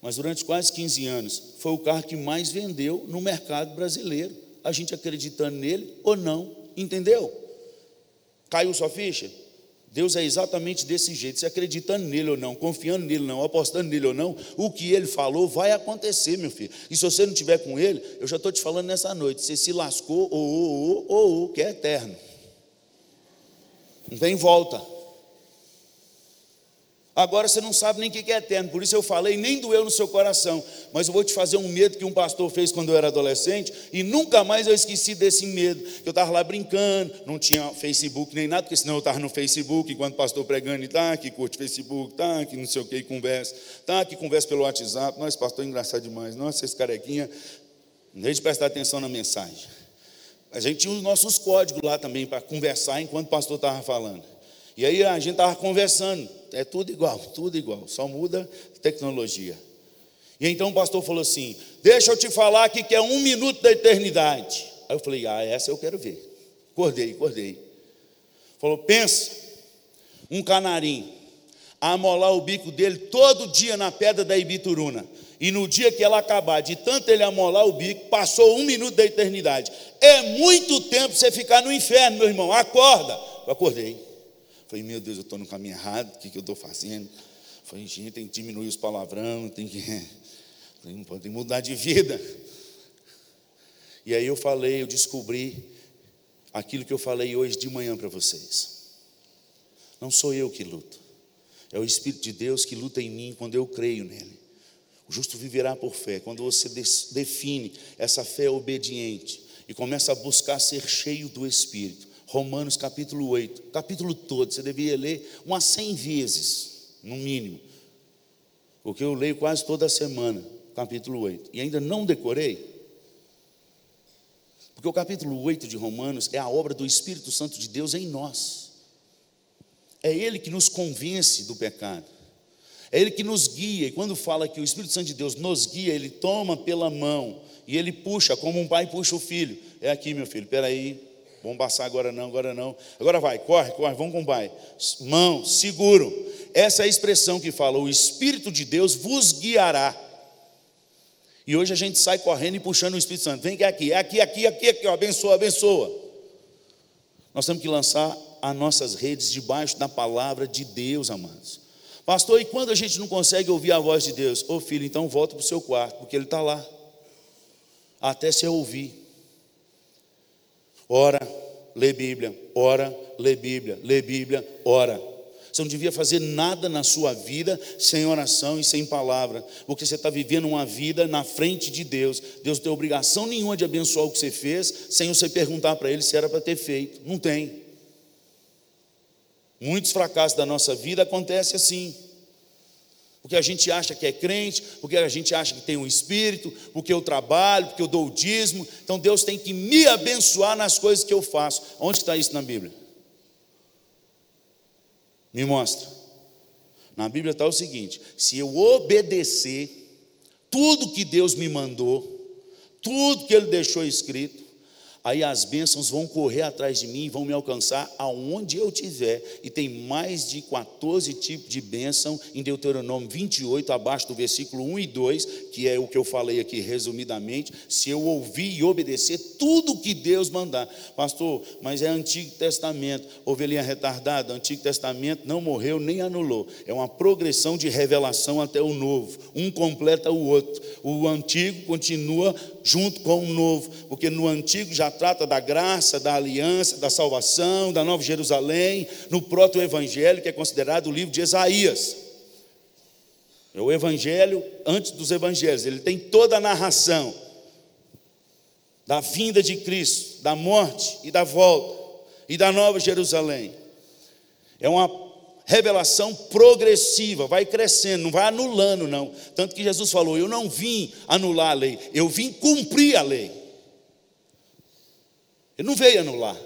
Mas durante quase 15 anos, foi o carro que mais vendeu no mercado brasileiro. A gente acreditando nele ou não, entendeu? Caiu sua ficha? Deus é exatamente desse jeito, se acreditando nele ou não, confiando nele ou não, apostando nele ou não, o que ele falou vai acontecer, meu filho. E se você não tiver com ele, eu já estou te falando nessa noite, você se lascou, ou, ou, ou, ou, que é eterno. Não tem volta. Agora você não sabe nem o que é eterno, por isso eu falei, nem doeu no seu coração. Mas eu vou te fazer um medo que um pastor fez quando eu era adolescente, e nunca mais eu esqueci desse medo. Eu estava lá brincando, não tinha Facebook nem nada, porque senão eu estava no Facebook, enquanto o pastor pregando, e tá, que curte Facebook, tá, que não sei o que, conversa, tá, que conversa pelo WhatsApp. Nossa, pastor, é engraçado demais. Nossa, esse carequinha, não deixe de prestar atenção na mensagem. A gente tinha os nossos códigos lá também para conversar enquanto o pastor estava falando. E aí a gente estava conversando, é tudo igual, tudo igual, só muda tecnologia. E então o pastor falou assim: Deixa eu te falar aqui que é um minuto da eternidade. Aí eu falei: Ah, essa eu quero ver. Acordei, acordei. Falou: Pensa, um canarinho, amolar o bico dele todo dia na pedra da Ibituruna. E no dia que ela acabar, de tanto ele amolar o bico, passou um minuto da eternidade. É muito tempo você ficar no inferno, meu irmão. Acorda. Eu acordei. Falei, meu Deus, eu estou no caminho errado, o que, que eu estou fazendo? Falei, gente, tem que diminuir os palavrão, tem que, tem, que mudar de vida. E aí eu falei, eu descobri aquilo que eu falei hoje de manhã para vocês. Não sou eu que luto, é o Espírito de Deus que luta em mim quando eu creio nele. O justo viverá por fé. Quando você define essa fé obediente e começa a buscar ser cheio do Espírito, Romanos capítulo 8, capítulo todo, você deveria ler umas 100 vezes, no mínimo, porque eu leio quase toda semana, capítulo 8, e ainda não decorei, porque o capítulo 8 de Romanos é a obra do Espírito Santo de Deus em nós, é Ele que nos convence do pecado, é Ele que nos guia, e quando fala que o Espírito Santo de Deus nos guia, Ele toma pela mão, e Ele puxa, como um pai puxa o filho, é aqui meu filho, peraí, Vamos passar agora não, agora não. Agora vai, corre, corre, vamos com o pai. Mão, seguro. Essa é a expressão que fala: o Espírito de Deus vos guiará. E hoje a gente sai correndo e puxando o Espírito Santo. Vem aqui, é aqui, aqui, aqui, aqui, ó, abençoa, abençoa. Nós temos que lançar as nossas redes debaixo da palavra de Deus, amados. Pastor, e quando a gente não consegue ouvir a voz de Deus? Ô filho, então volta para o seu quarto, porque Ele está lá. Até se ouvir. Ora, lê Bíblia, ora, lê Bíblia, lê Bíblia, ora. Você não devia fazer nada na sua vida sem oração e sem palavra, porque você está vivendo uma vida na frente de Deus. Deus não tem obrigação nenhuma de abençoar o que você fez, sem você perguntar para Ele se era para ter feito. Não tem. Muitos fracassos da nossa vida acontecem assim. Porque a gente acha que é crente, porque a gente acha que tem um espírito, porque eu trabalho, porque eu dou o dízimo. Então Deus tem que me abençoar nas coisas que eu faço. Onde está isso na Bíblia? Me mostra. Na Bíblia está o seguinte: se eu obedecer tudo que Deus me mandou, tudo que Ele deixou escrito, aí as bênçãos vão correr atrás de mim, vão me alcançar aonde eu estiver. E tem mais de 14 tipos de bênção em Deuteronômio 28, abaixo do versículo 1 e 2, que é o que eu falei aqui resumidamente. Se eu ouvir e obedecer tudo que Deus mandar, pastor, mas é Antigo Testamento, ovelhinha retardada, Antigo Testamento não morreu nem anulou, é uma progressão de revelação até o novo, um completa o outro, o antigo continua junto com o novo, porque no antigo já trata da graça, da aliança, da salvação, da Nova Jerusalém, no proto-evangelho, que é considerado o livro de Isaías. É o evangelho antes dos evangelhos, ele tem toda a narração da vinda de Cristo, da morte e da volta, e da Nova Jerusalém. É uma revelação progressiva, vai crescendo, não vai anulando, não. Tanto que Jesus falou: Eu não vim anular a lei, eu vim cumprir a lei. Ele não veio anular,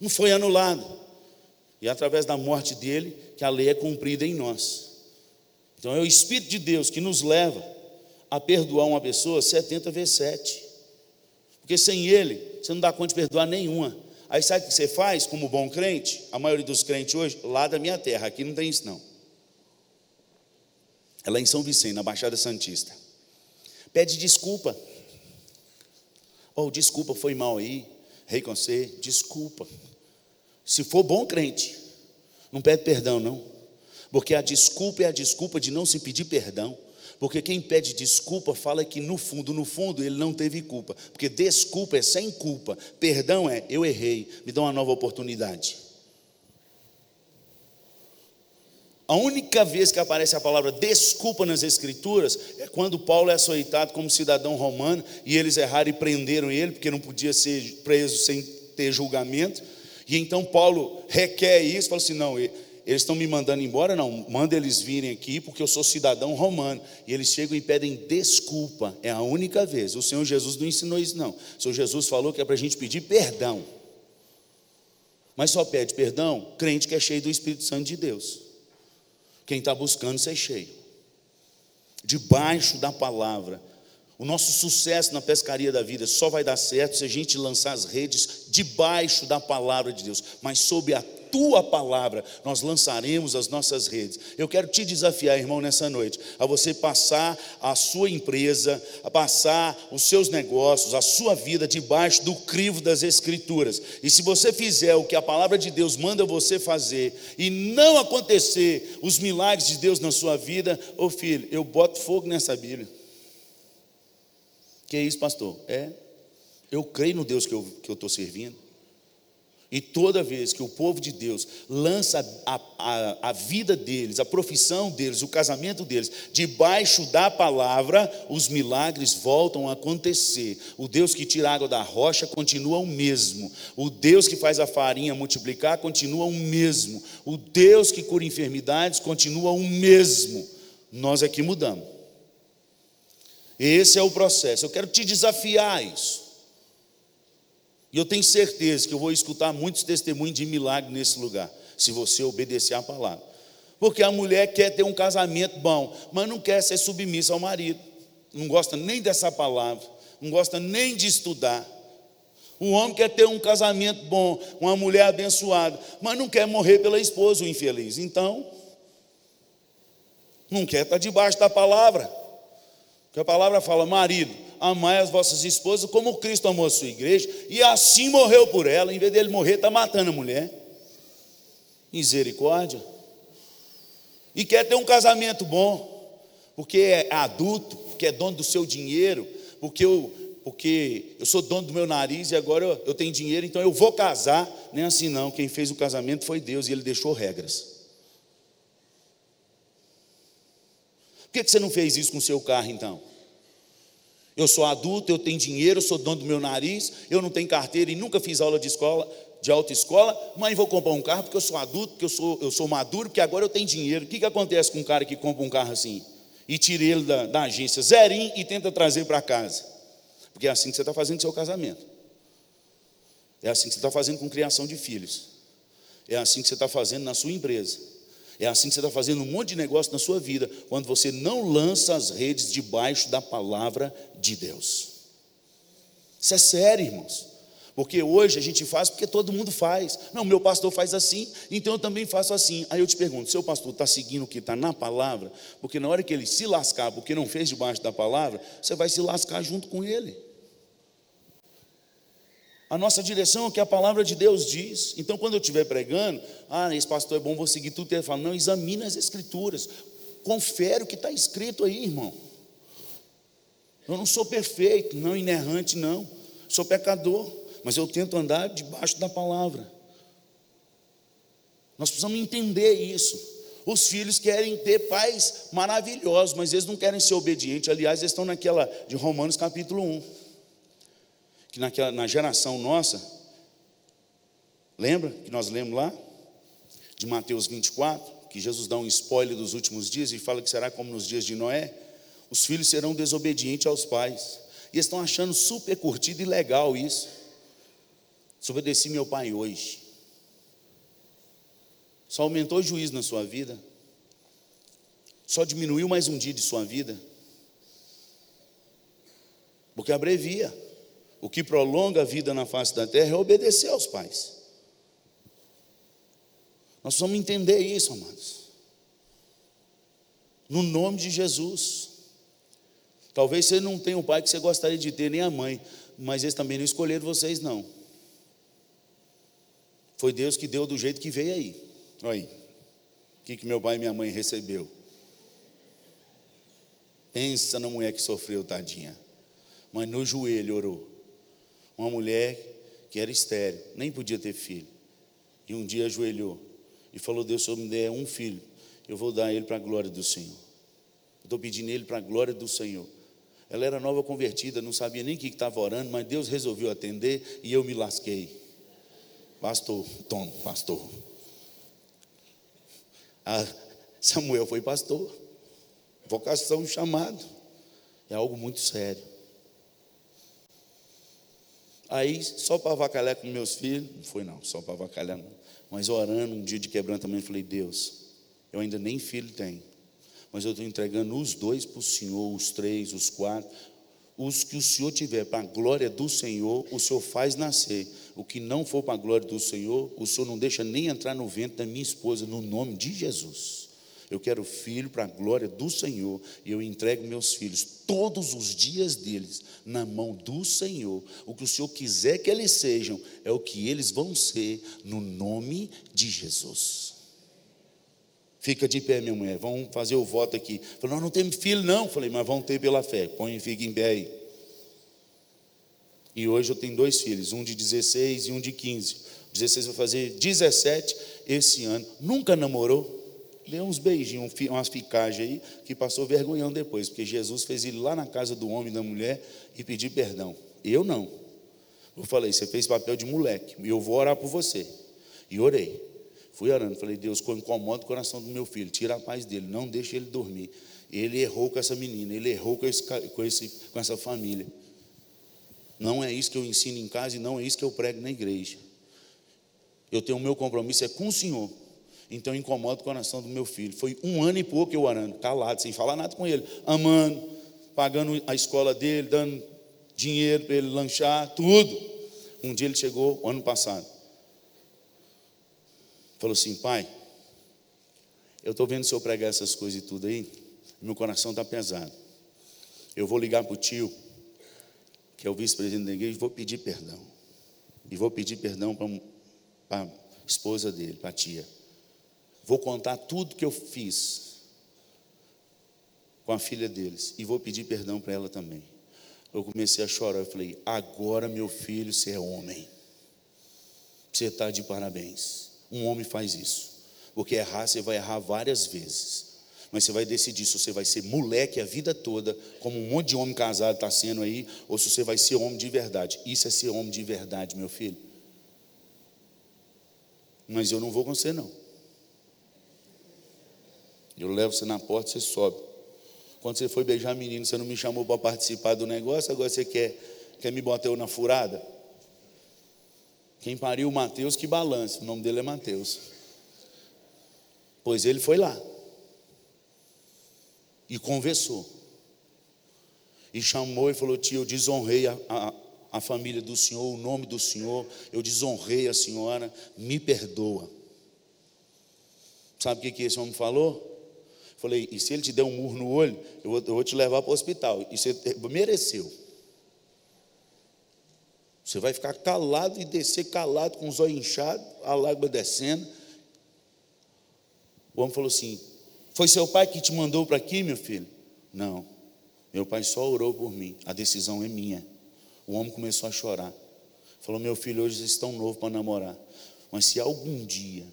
não foi anulado. E é através da morte dele que a lei é cumprida em nós. Então é o Espírito de Deus que nos leva a perdoar uma pessoa 70 vezes 7. Porque sem ele, você não dá conta de perdoar nenhuma. Aí sabe o que você faz como bom crente? A maioria dos crentes hoje, lá da minha terra, aqui não tem isso não. É lá em São Vicente, na Baixada Santista. Pede desculpa. Oh, desculpa, foi mal aí. Você, desculpa. Se for bom crente, não pede perdão, não. Porque a desculpa é a desculpa de não se pedir perdão. Porque quem pede desculpa fala que no fundo, no fundo, ele não teve culpa. Porque desculpa é sem culpa. Perdão é eu errei, me dá uma nova oportunidade. A única vez que aparece a palavra desculpa nas Escrituras é quando Paulo é açoitado como cidadão romano e eles erraram e prenderam ele, porque não podia ser preso sem ter julgamento. E então Paulo requer isso, fala assim: não, eles estão me mandando embora? Não, manda eles virem aqui porque eu sou cidadão romano. E eles chegam e pedem desculpa. É a única vez. O Senhor Jesus não ensinou isso, não. O Senhor Jesus falou que é para a gente pedir perdão. Mas só pede perdão crente que é cheio do Espírito Santo de Deus. Quem está buscando ser cheio. Debaixo da palavra. O nosso sucesso na pescaria da vida só vai dar certo se a gente lançar as redes debaixo da palavra de Deus, mas sob a tua palavra nós lançaremos as nossas redes. Eu quero te desafiar, irmão, nessa noite, a você passar a sua empresa, a passar os seus negócios, a sua vida debaixo do crivo das Escrituras. E se você fizer o que a palavra de Deus manda você fazer e não acontecer os milagres de Deus na sua vida, ô filho, eu boto fogo nessa Bíblia. Que é isso, pastor? É, eu creio no Deus que eu estou servindo. E toda vez que o povo de Deus lança a, a, a, vida deles, a profissão deles, o casamento deles, debaixo da palavra, os milagres voltam a acontecer. O Deus que tira água da rocha continua o mesmo. O Deus que faz a farinha multiplicar continua o mesmo. O Deus que cura enfermidades continua o mesmo. Nós aqui mudamos. Esse é o processo. Eu quero te desafiar a isso. E eu tenho certeza que eu vou escutar muitos testemunhos de milagre nesse lugar, se você obedecer a palavra. Porque a mulher quer ter um casamento bom, mas não quer ser submissa ao marido. Não gosta nem dessa palavra, não gosta nem de estudar. O homem quer ter um casamento bom, uma mulher abençoada, mas não quer morrer pela esposa, o infeliz. Então, não quer estar debaixo da palavra. Porque a palavra fala, marido, amai as vossas esposas como Cristo amou a sua igreja, e assim morreu por ela, em vez dele morrer, está matando a mulher. Misericórdia. E quer ter um casamento bom, porque é adulto, porque é dono do seu dinheiro, porque eu, porque eu sou dono do meu nariz e agora eu, eu tenho dinheiro, então eu vou casar. Nem é assim não, quem fez o casamento foi Deus e ele deixou regras. Por que, que você não fez isso com o seu carro então? Eu sou adulto, eu tenho dinheiro, eu sou dono do meu nariz, eu não tenho carteira e nunca fiz aula de escola, de autoescola, mãe, vou comprar um carro porque eu sou adulto, porque eu sou, eu sou maduro, porque agora eu tenho dinheiro. O que, que acontece com um cara que compra um carro assim? E tira ele da, da agência zerinho e tenta trazer para casa. Porque é assim que você está fazendo seu casamento. É assim que você está fazendo com criação de filhos. É assim que você está fazendo na sua empresa. É assim que você está fazendo um monte de negócio na sua vida, quando você não lança as redes debaixo da palavra de Deus. Isso é sério, irmãos. Porque hoje a gente faz porque todo mundo faz. Não, meu pastor faz assim, então eu também faço assim. Aí eu te pergunto: seu pastor está seguindo o que está na palavra? Porque na hora que ele se lascar porque não fez debaixo da palavra, você vai se lascar junto com ele. A nossa direção é o que a palavra de Deus diz. Então, quando eu estiver pregando, ah, esse pastor é bom, vou seguir tudo. Ele fala: não, examine as escrituras, confere o que está escrito aí, irmão. Eu não sou perfeito, não inerrante, não. Sou pecador mas eu tento andar debaixo da palavra. Nós precisamos entender isso. Os filhos querem ter pais maravilhosos, mas eles não querem ser obedientes. Aliás, eles estão naquela de Romanos capítulo 1. Que naquela, na geração nossa, lembra que nós lemos lá? De Mateus 24, que Jesus dá um spoiler dos últimos dias e fala que será como nos dias de Noé. Os filhos serão desobedientes aos pais. E eles estão achando super curtido e legal isso. Se obedeci meu pai hoje, só aumentou o juízo na sua vida? Só diminuiu mais um dia de sua vida? Porque abrevia. O que prolonga a vida na face da terra é obedecer aos pais. Nós precisamos entender isso, amados. No nome de Jesus. Talvez você não tenha o pai que você gostaria de ter, nem a mãe, mas eles também não escolheram vocês, não. Foi Deus que deu do jeito que veio aí. Olha aí. O que, que meu pai e minha mãe recebeu? Pensa na mulher que sofreu, tadinha. Mas no joelho orou. Uma mulher que era estéreo, nem podia ter filho. E um dia ajoelhou e falou: Deus, se eu me der um filho, eu vou dar ele para a glória do Senhor. Estou pedindo ele para a glória do Senhor. Ela era nova convertida, não sabia nem o que estava orando, mas Deus resolveu atender e eu me lasquei. Pastor, Tom, pastor. Ah, Samuel foi pastor. Vocação, chamado. É algo muito sério. Aí, só para avacalhar com meus filhos, não foi não, só para avacalhar não. Mas orando, um dia de quebrantamento, falei, Deus, eu ainda nem filho tenho, mas eu estou entregando os dois para o Senhor, os três, os quatro, os que o Senhor tiver para a glória do Senhor, o Senhor faz nascer. O que não for para a glória do Senhor, o Senhor não deixa nem entrar no ventre da minha esposa, no nome de Jesus. Eu quero filho para a glória do Senhor, e eu entrego meus filhos, todos os dias deles, na mão do Senhor. O que o Senhor quiser que eles sejam, é o que eles vão ser, no nome de Jesus. Fica de pé, minha mulher. Vamos fazer o voto aqui. Falei, nós não temos filho, não. Falei, mas vamos ter pela fé. Põe e fica em pé aí. E hoje eu tenho dois filhos, um de 16 e um de 15. 16 vai fazer 17 esse ano. Nunca namorou. Deu uns beijinhos, umas ficagens aí, que passou vergonhão depois, porque Jesus fez ele lá na casa do homem e da mulher e pedir perdão. Eu não. Eu falei, você fez papel de moleque, eu vou orar por você. E orei. Fui orando, falei, Deus, incomoda o coração do meu filho, tira a paz dele, não deixe ele dormir. Ele errou com essa menina, ele errou com, esse, com, esse, com essa família. Não é isso que eu ensino em casa e não é isso que eu prego na igreja. Eu tenho o meu compromisso é com o Senhor. Então incomoda o coração do meu filho. Foi um ano e pouco eu orando, calado, sem falar nada com ele, amando, pagando a escola dele, dando dinheiro para ele lanchar, tudo. Um dia ele chegou, ano passado, falou assim: Pai, eu estou vendo o senhor pregar essas coisas e tudo aí, meu coração está pesado. Eu vou ligar para o tio, que é o vice-presidente da igreja, e vou pedir perdão. E vou pedir perdão para a esposa dele, para a tia. Vou contar tudo que eu fiz com a filha deles. E vou pedir perdão para ela também. Eu comecei a chorar. Eu falei: Agora, meu filho, você é homem. Você está de parabéns. Um homem faz isso. Porque errar, você vai errar várias vezes. Mas você vai decidir se você vai ser moleque a vida toda, como um monte de homem casado está sendo aí, ou se você vai ser homem de verdade. Isso é ser homem de verdade, meu filho. Mas eu não vou com você, não. Eu levo você na porta, você sobe. Quando você foi beijar menino, você não me chamou para participar do negócio, agora você quer, quer me botar eu na furada? Quem pariu o Mateus, que balance. O nome dele é Mateus. Pois ele foi lá e conversou. E chamou e falou: Tio, eu desonrei a, a, a família do senhor, o nome do senhor, eu desonrei a senhora, me perdoa. Sabe o que, que esse homem falou? Falei, e se ele te der um murro no olho, eu vou, eu vou te levar para o hospital. E você mereceu. Você vai ficar calado e descer calado, com os olhos inchados, a lágrima descendo. O homem falou assim: foi seu pai que te mandou para aqui, meu filho? Não. Meu pai só orou por mim. A decisão é minha. O homem começou a chorar. Falou: Meu filho, hoje vocês estão novo para namorar. Mas se algum dia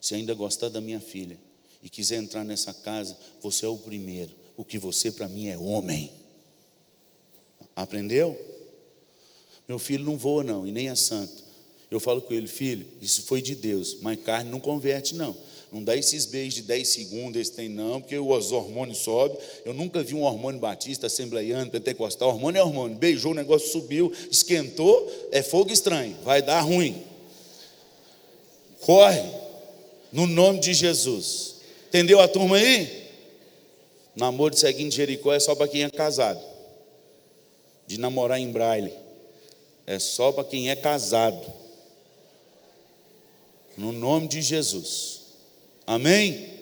você ainda gostar da minha filha e quiser entrar nessa casa, você é o primeiro. O que você para mim é homem. Aprendeu? Meu filho não voa, não, e nem é santo. Eu falo com ele, filho, isso foi de Deus, mas carne não converte, não. Não dá esses beijos de 10 segundos, esse tem não, porque os hormônios sobem. Eu nunca vi um hormônio batista, assembleiano, pentecostal. Hormônio é hormônio. Beijou, o negócio subiu, esquentou, é fogo estranho, vai dar ruim. Corre, no nome de Jesus. Entendeu a turma aí? Namoro de seguinte Jericó é só para quem é casado. De namorar em braille. É só para quem é casado. No nome de Jesus. Amém?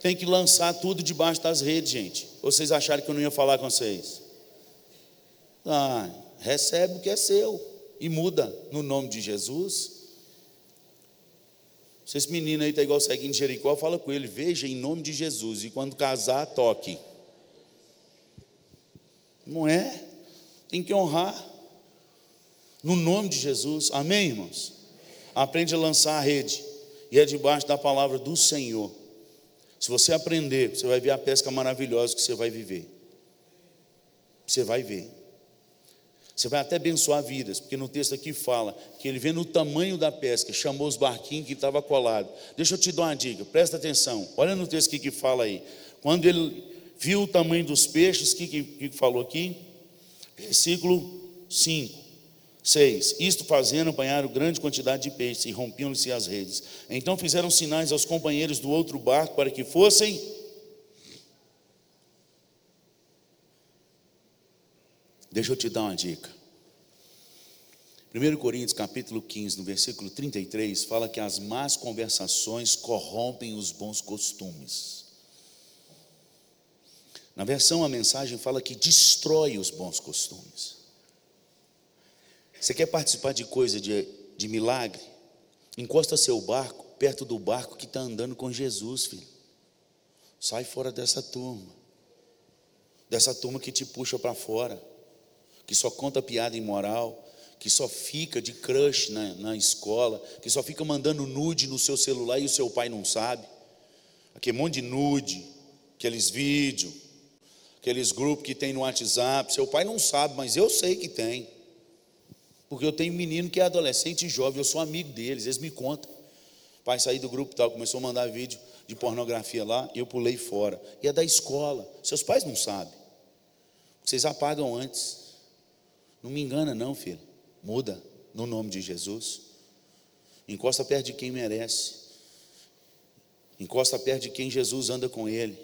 Tem que lançar tudo debaixo das redes, gente. Vocês acharam que eu não ia falar com vocês? Ah, recebe o que é seu e muda no nome de Jesus. Se esse menino aí está igual seguindo Jericó, fala com ele, veja em nome de Jesus. E quando casar, toque. Não é? Tem que honrar. No nome de Jesus. Amém, irmãos? Aprende a lançar a rede e é debaixo da palavra do Senhor. Se você aprender, você vai ver a pesca maravilhosa que você vai viver. Você vai ver. Você vai até abençoar vidas, porque no texto aqui fala que ele vendo o tamanho da pesca, chamou os barquinhos que estavam colados. Deixa eu te dar uma dica, presta atenção. Olha no texto que, que fala aí. Quando ele viu o tamanho dos peixes, o que, que, que falou aqui? Versículo 5. 6. Isto fazendo, apanharam grande quantidade de peixes e rompiam-se as redes. Então fizeram sinais aos companheiros do outro barco para que fossem. Deixa eu te dar uma dica. 1 Coríntios capítulo 15, no versículo 33, fala que as más conversações corrompem os bons costumes. Na versão a mensagem fala que destrói os bons costumes. Você quer participar de coisa de, de milagre? Encosta seu barco perto do barco que está andando com Jesus, filho. Sai fora dessa turma. Dessa turma que te puxa para fora. Que só conta piada imoral. Que só fica de crush na, na escola. Que só fica mandando nude no seu celular e o seu pai não sabe. Aquele monte de nude. Aqueles vídeos. Aqueles grupos que tem no WhatsApp. Seu pai não sabe, mas eu sei que tem. Porque eu tenho um menino que é adolescente e jovem, eu sou amigo deles, eles me contam. pai saí do grupo tal, começou a mandar vídeo de pornografia lá, eu pulei fora. E é da escola. Seus pais não sabem. Vocês apagam antes. Não me engana, não, filho. Muda no nome de Jesus. Encosta perto de quem merece. Encosta perto de quem Jesus anda com ele.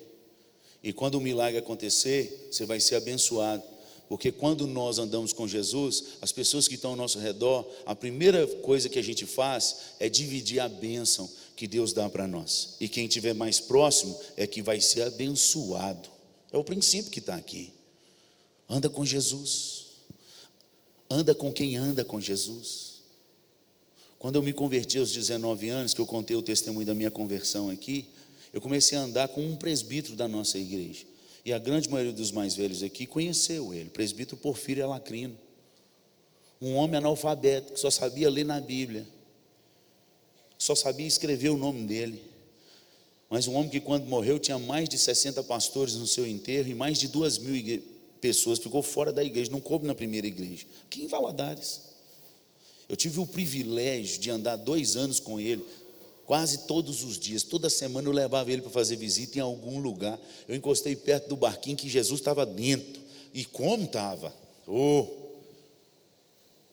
E quando o milagre acontecer, você vai ser abençoado. Porque quando nós andamos com Jesus, as pessoas que estão ao nosso redor, a primeira coisa que a gente faz é dividir a bênção que Deus dá para nós. E quem estiver mais próximo é que vai ser abençoado. É o princípio que está aqui. Anda com Jesus. Anda com quem anda com Jesus. Quando eu me converti aos 19 anos, que eu contei o testemunho da minha conversão aqui, eu comecei a andar com um presbítero da nossa igreja. E a grande maioria dos mais velhos aqui conheceu ele, presbítero Porfírio Alacrino. Um homem analfabeto que só sabia ler na Bíblia, só sabia escrever o nome dele. Mas um homem que, quando morreu, tinha mais de 60 pastores no seu enterro e mais de duas mil pessoas, ficou fora da igreja, não coube na primeira igreja, aqui em Valadares. Eu tive o privilégio de andar dois anos com ele, quase todos os dias, toda semana eu levava ele para fazer visita em algum lugar. Eu encostei perto do barquinho que Jesus estava dentro, e como estava? Oh!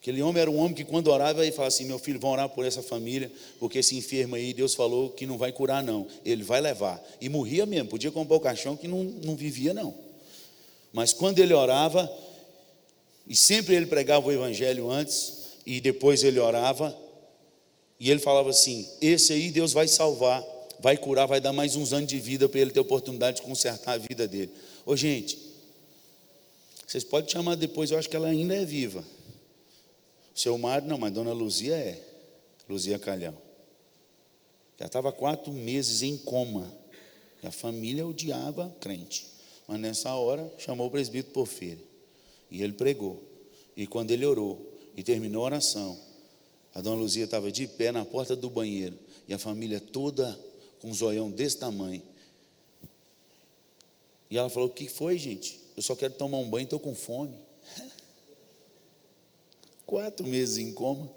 Aquele homem era um homem que quando orava, ele falava assim: Meu filho, vão orar por essa família, porque esse enfermo aí, Deus falou que não vai curar, não. Ele vai levar. E morria mesmo, podia comprar o caixão que não, não vivia, não. Mas quando ele orava, e sempre ele pregava o evangelho antes, e depois ele orava, e ele falava assim: Esse aí Deus vai salvar, vai curar, vai dar mais uns anos de vida para ele ter oportunidade de consertar a vida dele. Ô gente, vocês podem chamar depois, eu acho que ela ainda é viva. O seu Mário, não, mas Dona Luzia é. Luzia Calhão. Já estava quatro meses em coma. E a família odiava crente. Mas nessa hora chamou o presbítero Porfírio. E ele pregou. E quando ele orou, e terminou a oração. A dona Luzia estava de pé na porta do banheiro e a família toda com um zoião desse tamanho. E ela falou: O que foi, gente? Eu só quero tomar um banho, estou com fome. Quatro meses em coma.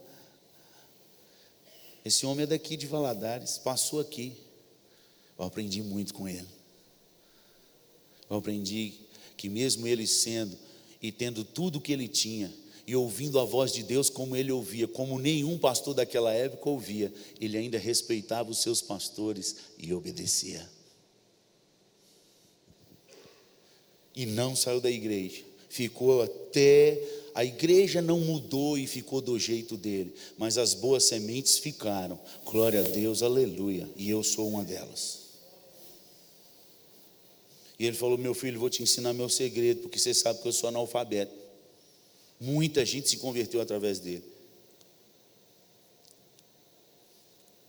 Esse homem é daqui de Valadares, passou aqui. Eu aprendi muito com ele. Eu aprendi que, mesmo ele sendo e tendo tudo o que ele tinha, e ouvindo a voz de Deus como ele ouvia, como nenhum pastor daquela época ouvia, ele ainda respeitava os seus pastores e obedecia. E não saiu da igreja, ficou até. A igreja não mudou e ficou do jeito dele, mas as boas sementes ficaram. Glória a Deus, aleluia. E eu sou uma delas. E ele falou: Meu filho, vou te ensinar meu segredo, porque você sabe que eu sou analfabeto. Muita gente se converteu através dele.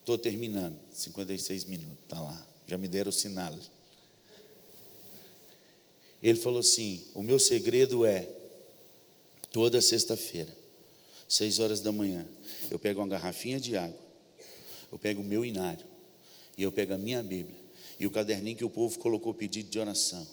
Estou terminando, 56 minutos, está lá. Já me deram o sinal. Ele falou assim: O meu segredo é, toda sexta-feira, seis horas da manhã, eu pego uma garrafinha de água, eu pego o meu inário, e eu pego a minha Bíblia, e o caderninho que o povo colocou pedido de oração.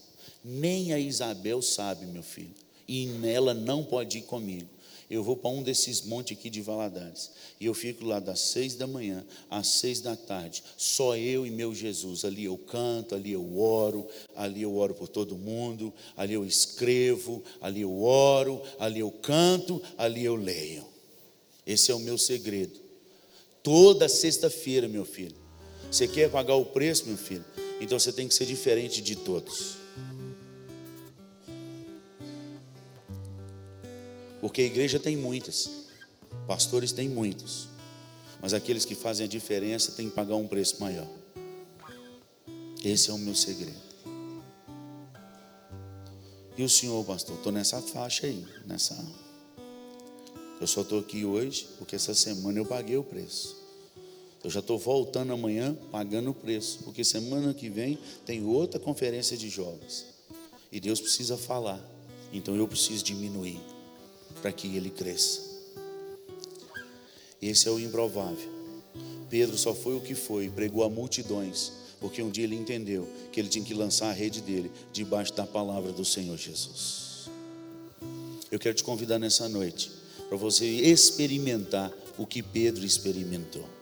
Nem a Isabel sabe, meu filho e nela não pode ir comigo. Eu vou para um desses montes aqui de Valadares. E eu fico lá das seis da manhã às seis da tarde. Só eu e meu Jesus. Ali eu canto, ali eu oro, ali eu oro por todo mundo, ali eu escrevo, ali eu oro, ali eu canto, ali eu leio. Esse é o meu segredo. Toda sexta-feira, meu filho. Você quer pagar o preço, meu filho? Então você tem que ser diferente de todos. Porque a igreja tem muitas, pastores tem muitos, mas aqueles que fazem a diferença têm que pagar um preço maior. Esse é o meu segredo. E o senhor, pastor? Estou nessa faixa aí, nessa. Eu só estou aqui hoje porque essa semana eu paguei o preço. Eu já estou voltando amanhã pagando o preço, porque semana que vem tem outra conferência de jovens. E Deus precisa falar, então eu preciso diminuir para que ele cresça. Esse é o improvável. Pedro só foi o que foi, pregou a multidões, porque um dia ele entendeu que ele tinha que lançar a rede dele debaixo da palavra do Senhor Jesus. Eu quero te convidar nessa noite para você experimentar o que Pedro experimentou.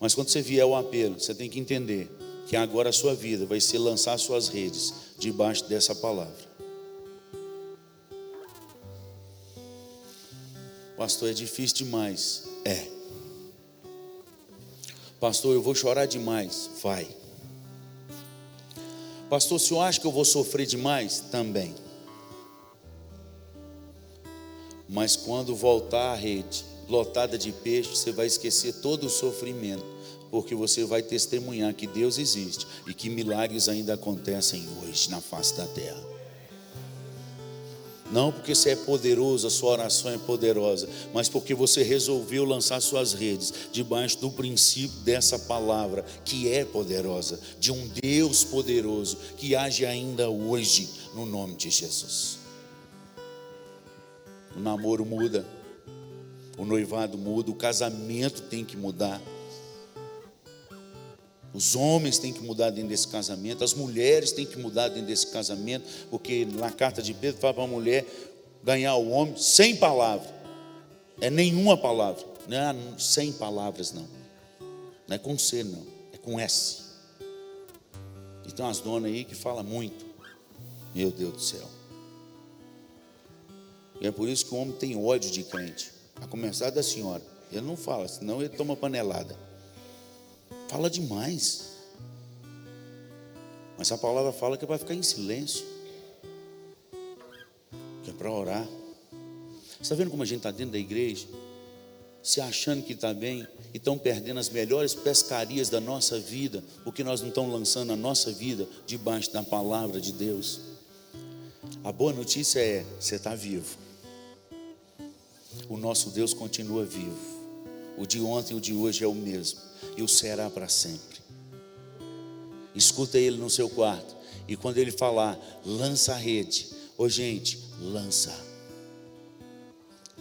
Mas quando você vier ao apelo, você tem que entender que agora a sua vida vai ser lançar suas redes debaixo dessa palavra. Pastor, é difícil demais. É. Pastor, eu vou chorar demais. Vai. Pastor, se eu acho que eu vou sofrer demais? Também. Mas quando voltar a rede lotada de peixe, você vai esquecer todo o sofrimento, porque você vai testemunhar que Deus existe e que milagres ainda acontecem hoje na face da terra. Não porque você é poderoso, a sua oração é poderosa, mas porque você resolveu lançar suas redes debaixo do princípio dessa palavra, que é poderosa, de um Deus poderoso, que age ainda hoje, no nome de Jesus. O namoro muda, o noivado muda, o casamento tem que mudar. Os homens têm que mudar dentro desse casamento, as mulheres têm que mudar dentro desse casamento, porque na carta de Pedro fala para a mulher ganhar o homem sem palavra, é nenhuma palavra, não é sem palavras, não, não é com C, não, é com S. E tem umas donas aí que falam muito, meu Deus do céu. E é por isso que o homem tem ódio de crente, a começar da senhora. Ele não fala, senão ele toma panelada. Fala demais. Mas a palavra fala que é para ficar em silêncio. Que é para orar. Está vendo como a gente está dentro da igreja? Se achando que está bem e estão perdendo as melhores pescarias da nossa vida, porque nós não estamos lançando a nossa vida debaixo da palavra de Deus. A boa notícia é: você está vivo. O nosso Deus continua vivo. O de ontem e o de hoje é o mesmo, e o será para sempre. Escuta ele no seu quarto, e quando ele falar, lança a rede. Ô gente, lança.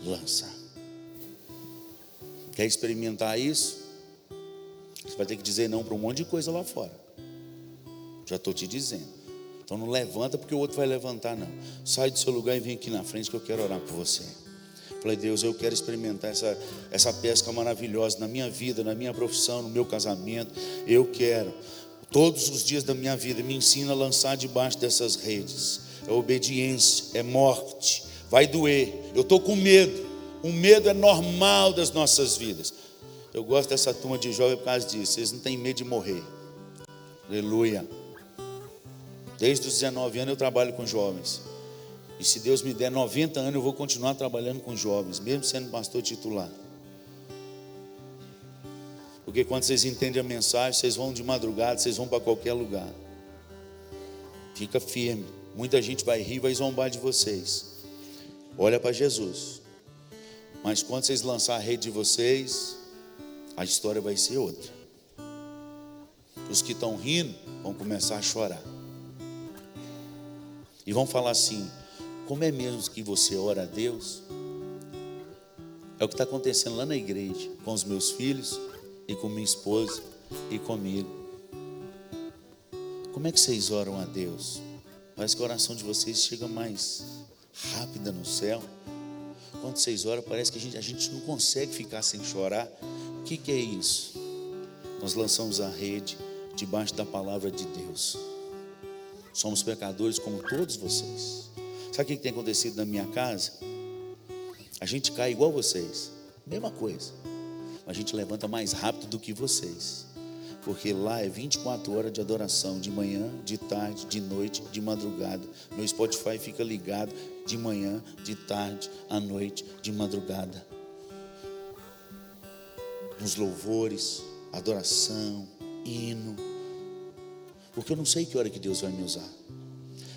Lança. Quer experimentar isso? Você vai ter que dizer não para um monte de coisa lá fora. Já estou te dizendo. Então não levanta porque o outro vai levantar, não. Sai do seu lugar e vem aqui na frente que eu quero orar por você. Falei, Deus, eu quero experimentar essa, essa pesca maravilhosa na minha vida, na minha profissão, no meu casamento. Eu quero. Todos os dias da minha vida, me ensina a lançar debaixo dessas redes. É obediência, é morte, vai doer. Eu estou com medo. O medo é normal das nossas vidas. Eu gosto dessa turma de jovens por causa disso. Eles não têm medo de morrer. Aleluia. Desde os 19 anos eu trabalho com jovens. E se Deus me der 90 anos, eu vou continuar trabalhando com jovens, mesmo sendo pastor titular. Porque quando vocês entendem a mensagem, vocês vão de madrugada, vocês vão para qualquer lugar. Fica firme. Muita gente vai rir, vai zombar de vocês. Olha para Jesus. Mas quando vocês lançar a rede de vocês, a história vai ser outra. Os que estão rindo vão começar a chorar. E vão falar assim: como é mesmo que você ora a Deus? É o que está acontecendo lá na igreja, com os meus filhos e com minha esposa e comigo. Como é que vocês oram a Deus? Parece que a oração de vocês chega mais rápida no céu. Quando vocês oram, parece que a gente, a gente não consegue ficar sem chorar. O que, que é isso? Nós lançamos a rede debaixo da palavra de Deus. Somos pecadores como todos vocês. Sabe o que tem acontecido na minha casa? A gente cai igual vocês, mesma coisa. A gente levanta mais rápido do que vocês, porque lá é 24 horas de adoração, de manhã, de tarde, de noite, de madrugada. Meu Spotify fica ligado de manhã, de tarde, à noite, de madrugada. Nos louvores, adoração, hino. Porque eu não sei que hora que Deus vai me usar.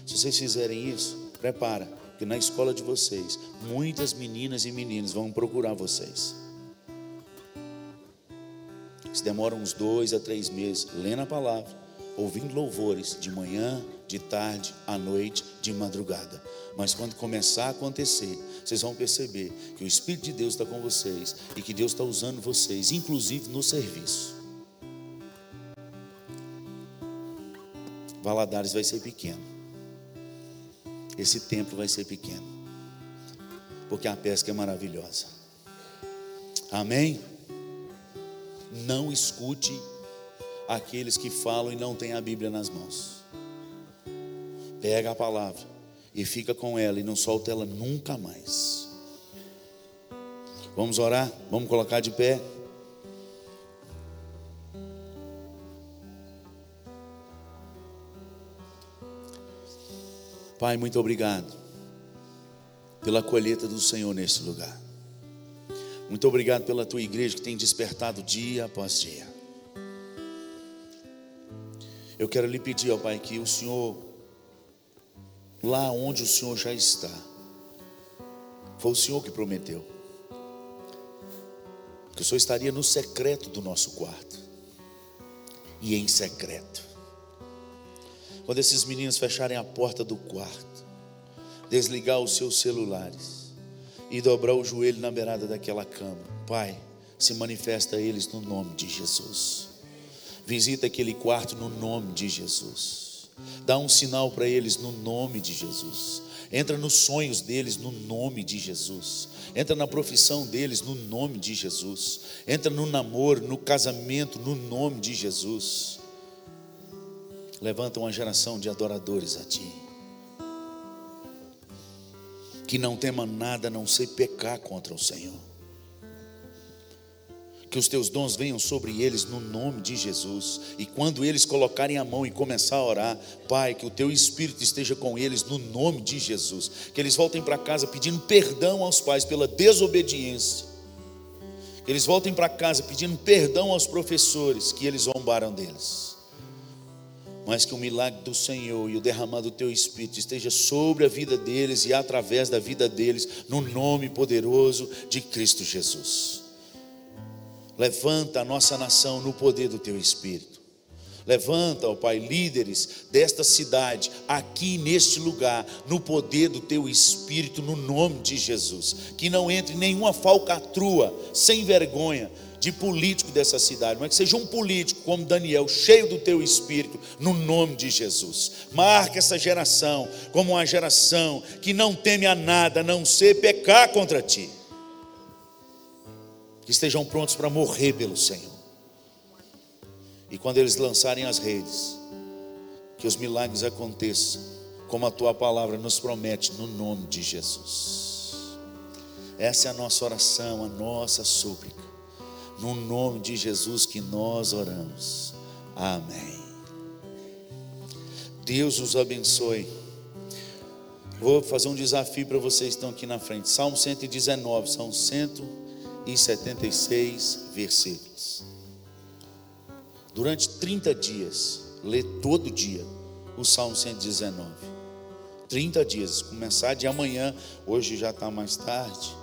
Se vocês fizerem isso, Prepara, que na escola de vocês, muitas meninas e meninos vão procurar vocês. Se demora uns dois a três meses lendo a palavra, ouvindo louvores de manhã, de tarde, à noite, de madrugada. Mas quando começar a acontecer, vocês vão perceber que o Espírito de Deus está com vocês e que Deus está usando vocês, inclusive no serviço. Valadares vai ser pequeno esse templo vai ser pequeno, porque a pesca é maravilhosa. Amém? Não escute aqueles que falam e não têm a Bíblia nas mãos. Pega a palavra e fica com ela e não solta ela nunca mais. Vamos orar? Vamos colocar de pé? Pai, muito obrigado pela colheita do Senhor nesse lugar. Muito obrigado pela tua igreja que tem despertado dia após dia. Eu quero lhe pedir, ó Pai, que o Senhor, lá onde o Senhor já está, foi o Senhor que prometeu, que o Senhor estaria no secreto do nosso quarto e em secreto. Quando esses meninos fecharem a porta do quarto, desligar os seus celulares e dobrar o joelho na beirada daquela cama, Pai, se manifesta a eles no nome de Jesus. Visita aquele quarto no nome de Jesus. Dá um sinal para eles no nome de Jesus. Entra nos sonhos deles no nome de Jesus. Entra na profissão deles no nome de Jesus. Entra no namoro, no casamento no nome de Jesus. Levanta uma geração de adoradores a ti. Que não tema nada a não ser pecar contra o Senhor que os teus dons venham sobre eles no nome de Jesus. E quando eles colocarem a mão e começar a orar, Pai, que o teu espírito esteja com eles no nome de Jesus. Que eles voltem para casa pedindo perdão aos pais pela desobediência. Que eles voltem para casa pedindo perdão aos professores que eles zombaram deles. Mas que o milagre do Senhor e o derramado do teu espírito esteja sobre a vida deles e através da vida deles, no nome poderoso de Cristo Jesus. Levanta a nossa nação no poder do teu espírito. Levanta, ó Pai, líderes desta cidade, aqui neste lugar, no poder do teu espírito, no nome de Jesus. Que não entre nenhuma falcatrua, sem vergonha, de político dessa cidade, mas que seja um político como Daniel, cheio do teu espírito, no nome de Jesus. Marca essa geração como uma geração que não teme a nada, a não ser pecar contra ti que estejam prontos para morrer pelo Senhor. E quando eles lançarem as redes, que os milagres aconteçam, como a tua palavra nos promete, no nome de Jesus. Essa é a nossa oração, a nossa súplica. No nome de Jesus que nós oramos. Amém. Deus os abençoe. Vou fazer um desafio para vocês que estão aqui na frente. Salmo 119, são 119 e 76 versículos. Durante 30 dias, lê todo dia o Salmo 119. 30 dias, começar de amanhã, hoje já está mais tarde,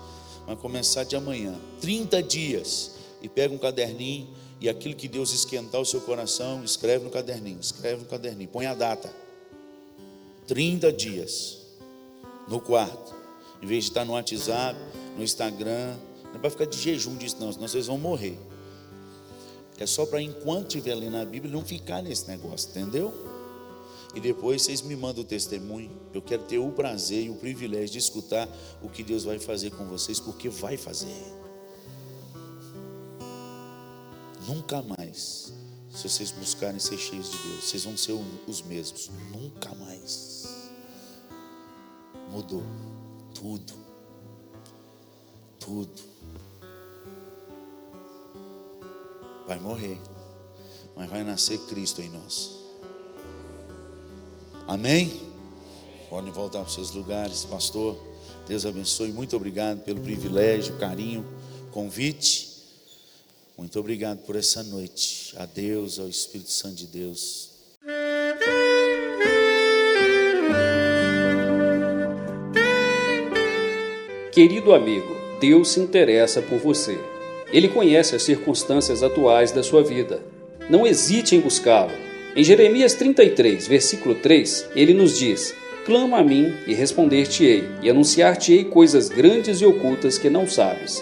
mas começar de amanhã, 30 dias, e pega um caderninho e aquilo que Deus esquentar o seu coração, escreve no caderninho, escreve no caderninho, põe a data. 30 dias no quarto, em vez de estar no WhatsApp, no Instagram, não é para ficar de jejum disso, não, senão vocês vão morrer. É só para enquanto estiver lendo a Bíblia, não ficar nesse negócio, entendeu? E depois vocês me mandam o testemunho. Eu quero ter o prazer e o privilégio de escutar o que Deus vai fazer com vocês, porque vai fazer. Nunca mais, se vocês buscarem ser cheios de Deus, vocês vão ser os mesmos. Nunca mais. Mudou tudo. Tudo. vai morrer, mas vai nascer Cristo em nós. Amém? Podem voltar para os seus lugares, pastor. Deus abençoe. Muito obrigado pelo privilégio, carinho, convite. Muito obrigado por essa noite. A Deus, ao Espírito Santo de Deus. Querido amigo, Deus se interessa por você. Ele conhece as circunstâncias atuais da sua vida. Não hesite em buscá-lo. Em Jeremias 33, versículo 3, ele nos diz: Clama a mim e responder-te-ei, e anunciar-te-ei coisas grandes e ocultas que não sabes.